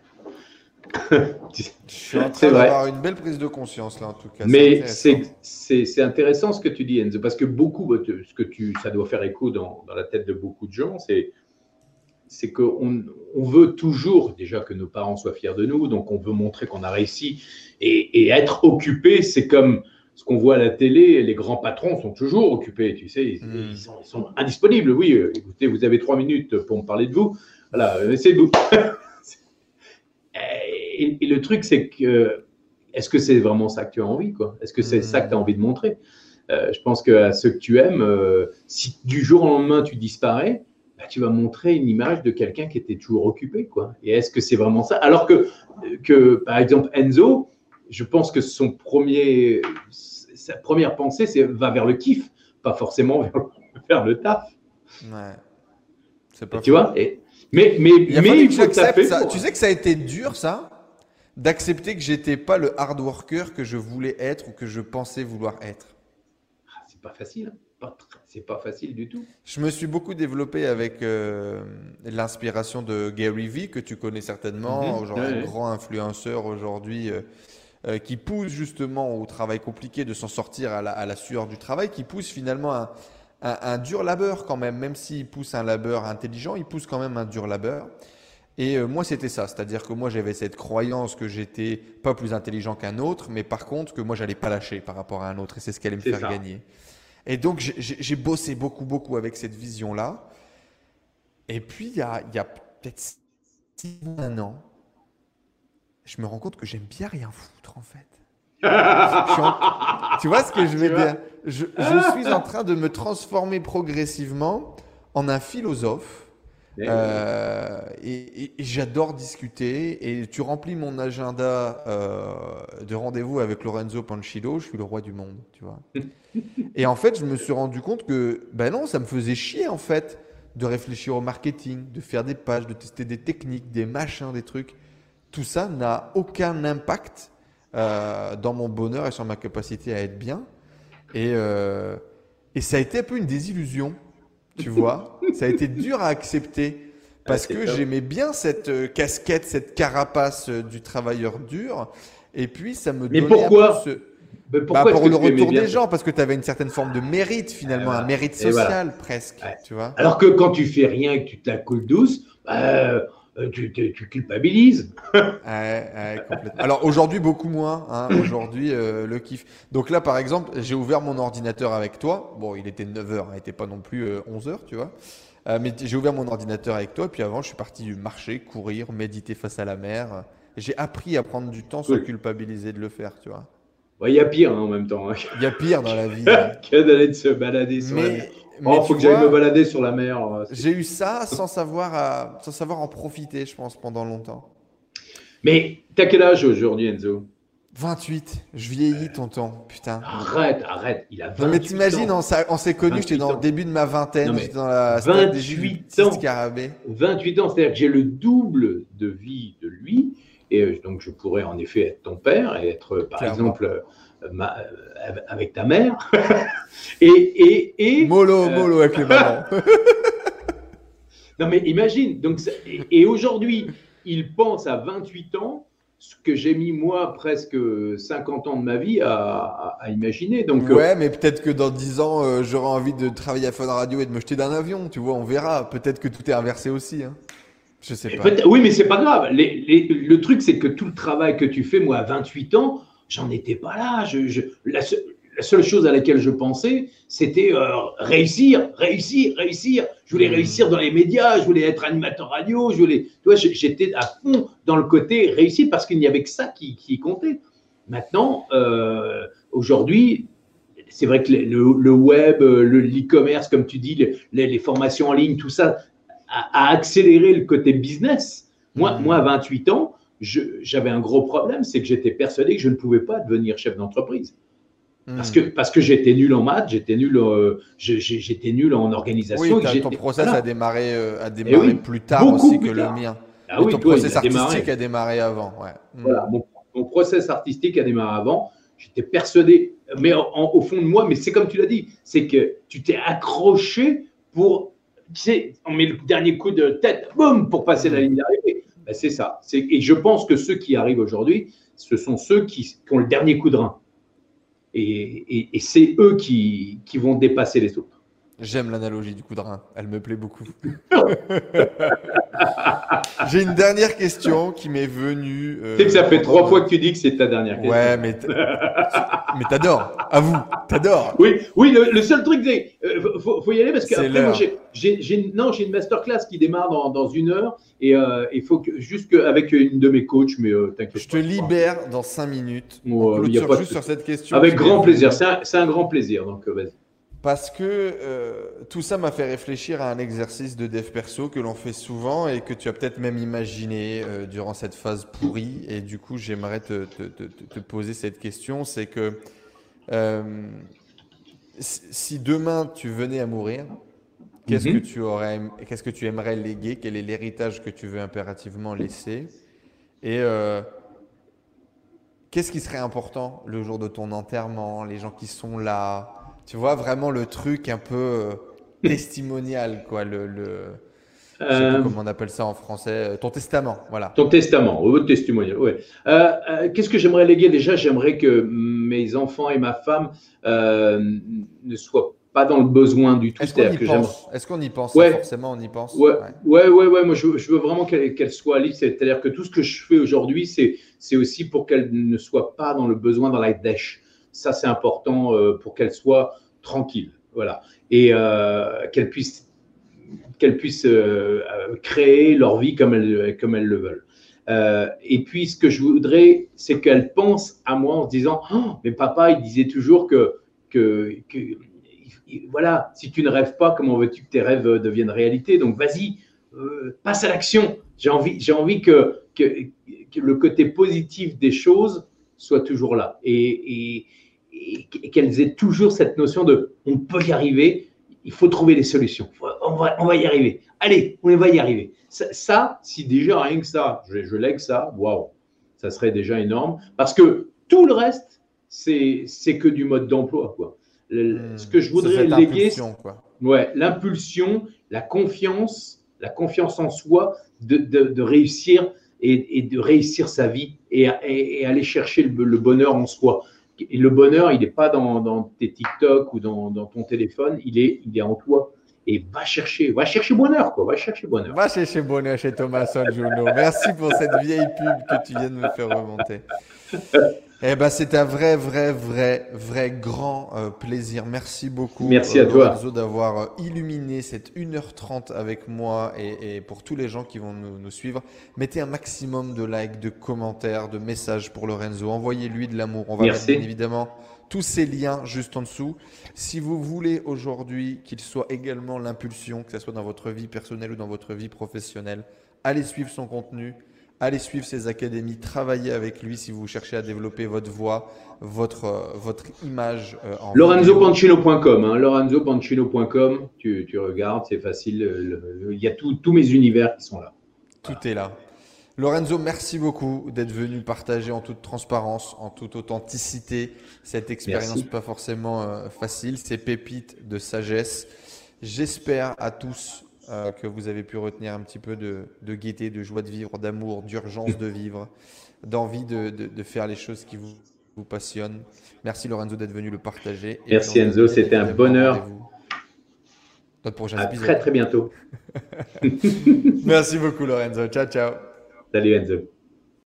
Speaker 1: je suis en train d'avoir une belle prise de conscience là en tout cas.
Speaker 2: Mais c'est intéressant ce que tu dis Enzo, parce que beaucoup, bah, ce que tu, ça doit faire écho dans, dans la tête de beaucoup de gens, c'est c'est qu'on on veut toujours déjà que nos parents soient fiers de nous, donc on veut montrer qu'on a réussi. Et, et être occupé, c'est comme ce qu'on voit à la télé, les grands patrons sont toujours occupés, tu sais, ils, hmm. sont, ils sont, indisponibles. Oui, euh, écoutez, vous avez trois minutes pour me parler de vous. Voilà, euh, c'est vous. et, le truc, c'est que est-ce que c'est vraiment ça que tu as envie quoi? Est-ce que c'est ça que tu as envie de montrer? Euh, Je pense que à ceux que tu aimes, euh, si du jour au lendemain tu disparais, bah, tu vas montrer une image de quelqu'un qui était toujours occupé. quoi. Et est-ce que c'est vraiment ça? Alors que, que, par exemple, Enzo, je pense que son premier, sa première pensée, c'est va vers le kiff, pas forcément vers, le taf.
Speaker 1: Ouais.
Speaker 2: Pas tu vois? et, mais, mais, mais
Speaker 1: il faut que ça. Tu sais que ça a été dur, ça? D'accepter que j'étais pas le hard worker que je voulais être ou que je pensais vouloir être.
Speaker 2: Ah, c'est pas facile. Hein. C'est pas facile du tout.
Speaker 1: Je me suis beaucoup développé avec euh, l'inspiration de Gary Vee, que tu connais certainement, mhm. un grand influenceur aujourd'hui euh, euh, qui pousse justement au travail compliqué de s'en sortir à la, sueur du travail, qui pousse finalement un, un dur labeur quand même, même s'il pousse un labeur intelligent, il pousse quand même un dur labeur. Et euh, moi, c'était ça. C'est-à-dire que moi, j'avais cette croyance que j'étais pas plus intelligent qu'un autre, mais par contre, que moi, j'allais pas lâcher par rapport à un autre. Et c'est ce qui allait me faire gagner. Et donc, j'ai bossé beaucoup, beaucoup avec cette vision-là. Et puis, il y a, peut-être six un an, je me rends compte que j'aime bien rien foutre, en fait. Tu vois ce que je veux dire? je, je suis en train de me transformer progressivement en un philosophe euh, et, j'adore discuter. Et tu remplis mon agenda euh, de rendez-vous avec Lorenzo Panchilo, je suis le roi du monde, tu vois. et en fait, je me suis rendu compte que, ben non, ça me faisait chier en fait de réfléchir au marketing, de faire des pages, de tester des techniques, des machins, des trucs. Tout ça n'a aucun impact euh, dans mon bonheur et sur ma capacité à être bien. Et, et ça a été un peu une désillusion tu vois. ça a été dur à accepter parce que j'aimais bien cette euh, casquette, cette carapace euh, du travailleur dur. Et puis, ça me
Speaker 2: Mais pourquoi
Speaker 1: ce... pourquoi bah, Pour le retour des gens, parce que tu avais une certaine forme de mérite, finalement, un mérite social presque. Tu vois
Speaker 2: Alors que quand tu fais rien et que tu te la coules douce, bah, euh, tu, culpabilises.
Speaker 1: Alors aujourd'hui, beaucoup moins. Hein. Aujourd'hui, euh, le kiff. Donc là, par exemple, j'ai ouvert mon ordinateur avec toi. Bon, il était 9h, hein, il n'était pas non plus 11h, euh, tu vois. mais j'ai ouvert mon ordinateur avec toi. Et puis avant, je suis parti marcher, courir, méditer face à la mer. J'ai appris à prendre du temps sans culpabiliser de le faire, tu vois.
Speaker 2: Il y a pire hein, en même temps.
Speaker 1: Il y a pire dans la vie.
Speaker 2: que d'aller se balader sur la mer. Il faut que j'aille me balader sur la mer. Euh,
Speaker 1: j'ai eu ça sans savoir, euh, sans savoir en profiter, je pense, pendant longtemps.
Speaker 2: Mais t'as quel âge aujourd'hui, Enzo?
Speaker 1: 28. Je vieillis, tonton. Putain.
Speaker 2: Arrête, arrête. Il a 28
Speaker 1: non, mais t'imagines, on, on s'est connus, j'étais dans le début de ma vingtaine. J'étais dans la
Speaker 2: 28 ans. 28 ans, c'est-à-dire que j'ai le double de vie de lui. Et euh, donc, je pourrais en effet être ton père et être, par exemple, avec ta mère. et, et, et,
Speaker 1: Molo, euh, molo avec les mamans.
Speaker 2: non, mais imagine. Donc, et, aujourd'hui, il pense à 28 ans ce que j'ai mis moi presque 50 ans de ma vie à, à, imaginer. Donc,
Speaker 1: euh, ouais, mais peut-être que dans 10 ans, euh, j'aurai envie de travailler à Fun Radio et de me jeter d'un avion. Tu vois, on verra. Peut-être que tout est inversé aussi. Hein. Je sais pas.
Speaker 2: Oui, mais c'est pas grave. le truc, c'est que tout le travail que tu fais, moi, à 28 ans, j'en étais pas là. Je, la, seule chose à laquelle je pensais, c'était euh, réussir, réussir, réussir. Je voulais hmm. réussir dans les médias, je voulais être animateur radio, je voulais. Tu vois, j'étais à fond dans le côté réussir parce qu'il n'y avait que ça qui, comptait. Maintenant, euh, aujourd'hui, c'est vrai que le, web, l'e-commerce, comme tu dis, les, formations en ligne, tout ça a, accéléré le côté business. Moi, mmh. moi à 28 ans, j'avais un gros problème, c'est que j'étais persuadé que je ne pouvais pas devenir chef d'entreprise. Parce hmm. que, parce que j'étais nul en maths, j'étais nul, euh, j'étais nul en organisation.
Speaker 1: Oui, ton process a démarré, euh, a eh démarré plus tard aussi que le mien. Ah oui, ton process artistique a démarré avant. Ouais.
Speaker 2: Hmm. Voilà, mon, mon, process artistique a démarré avant. J'étais persuadé, mais au fond de moi, mais c'est comme tu l'as dit, c'est que tu t'es accroché pour, tu sais, on met le dernier coup de tête, boum, pour passer la hmm. ligne d'arrivée. Ben, c'est ça. Et je pense que ceux qui arrivent aujourd'hui, ce sont ceux qui, qui ont le dernier coup de rein. Et, c'est eux qui, vont dépasser les autres.
Speaker 1: J'aime l'analogie du coup de rein, elle me plaît beaucoup. J'ai une dernière question qui m'est venue.
Speaker 2: Euh, tu sais que ça fait trois fois que tu dis que c'est ta dernière question.
Speaker 1: Ouais, mais mais t'adores, à vous, t'adores.
Speaker 2: Oui, oui. Le, seul truc, c'est euh, faut, y aller parce que moi j'ai non j'ai une masterclass qui démarre dans, une heure et euh, il faut que juste avec une de mes coachs, mais t'inquiète.
Speaker 1: Je te libère dans cinq minutes.
Speaker 2: il y a pas juste sur cette question. Avec grand plaisir, c'est un, un, grand plaisir. Donc vas-y.
Speaker 1: Parce que euh, tout ça m'a fait réfléchir à un exercice de dev perso que l'on fait souvent et que tu as peut-être même imaginé euh, durant cette phase pourrie. Et du coup, j'aimerais te, poser cette question. C'est que euh, si demain tu venais à mourir, qu'est-ce que mhm. tu aurais, qu'est-ce que tu aimerais léguer? Quel est l'héritage que tu veux impérativement laisser? Et qu'est-ce qui serait important le jour de ton enterrement? Les gens qui sont là? Tu vois vraiment le truc un peu euh, testimonial, quoi. Le, le euh, comment on appelle ça en français euh, Ton testament, voilà.
Speaker 2: Ton testament, votre testimonial, oui. Qu'est-ce que j'aimerais léguer? Déjà, j'aimerais que mes enfants et ma femme ne soient pas dans le besoin du tout.
Speaker 1: Est-ce qu'on y, pense? Est-ce qu'on y pense? Ouais. Forcément, on y pense?
Speaker 2: Ouais, ouais, ouais. ouais, Moi, je, veux vraiment qu'elle soit libre. C'est-à-dire que tout ce que je fais aujourd'hui, c'est aussi pour qu'elle ne soit pas dans le besoin, dans la dèche. Ça, c'est important euh, pour qu'elle soit tranquille. Voilà. Et euh, qu'elle puisse, qu'elle puisse euh, créer leur vie comme elles, comme elles le veulent. et puis, ce que je voudrais, c'est qu'elle pense à moi en se disant oh, Mais papa, il disait toujours que, que, voilà, si tu ne rêves pas, comment veux-tu que tes rêves deviennent réalité? Donc, vas-y, passe à l'action. J'ai envie, j'ai envie que, que, le côté positif des choses soit toujours là. Et, et qu'elles aient toujours cette notion de on peut y arriver, il faut trouver des solutions, on, va, on va y arriver. Allez, on va y arriver. Ça, si déjà rien que ça, je, je lègue ça, waouh, ça serait déjà énorme. Parce que tout le reste, c'est que du mode d'emploi. quoi. Hmm. ce que je voudrais léguer, ouais, l'impulsion, la confiance, la confiance en soi de, de, réussir et, et, de réussir sa vie et, et aller chercher le bonheur en soi. Et le bonheur, il n'est pas dans, tes TikTok ou dans, ton téléphone, il est, il est en toi. Et va chercher, va chercher bonheur, quoi. Va chercher bonheur.
Speaker 1: Va chercher bonheur chez Thomas Juno. Merci pour cette vieille pub que tu viens de me faire remonter. Eh ben, c'est un vrai, vrai, vrai, vrai grand euh, plaisir. Merci beaucoup.
Speaker 2: Merci à toi.
Speaker 1: d'avoir euh, illuminé cette 1h30 avec moi et, pour tous les gens qui vont nous, suivre. Mettez un maximum de likes, de commentaires, de messages pour Lorenzo. Envoyez-lui de l'amour. On va mettre bien évidemment tous ces liens juste en dessous. Si vous voulez aujourd'hui qu'il soit également l'impulsion, que ce soit dans votre vie personnelle ou dans votre vie professionnelle, allez suivre son contenu allez suivre ses académies, travaillez avec lui si vous cherchez à développer votre voix, votre, euh, votre image.
Speaker 2: Euh, en LorenzoPancino.com, hein, LorenzoPancino.com, tu, tu regardes, c'est facile, il y a tous mes univers qui sont là.
Speaker 1: Tout est là. Lorenzo, merci beaucoup d'être venu partager en toute transparence, en toute authenticité cette expérience pas forcément euh, facile, ces pépites de sagesse. J'espère à tous euh, que vous avez pu retenir un petit peu de, gaieté, de joie de vivre, d'amour, d'urgence de vivre, d'envie de, faire les choses qui vous, vous passionnent. Merci Lorenzo d'être venu le partager.
Speaker 2: Merci Enzo, c'était un bonheur.
Speaker 1: Notre prochain
Speaker 2: à Très très bientôt.
Speaker 1: Merci beaucoup Lorenzo. Ciao ciao.
Speaker 2: Salut Enzo.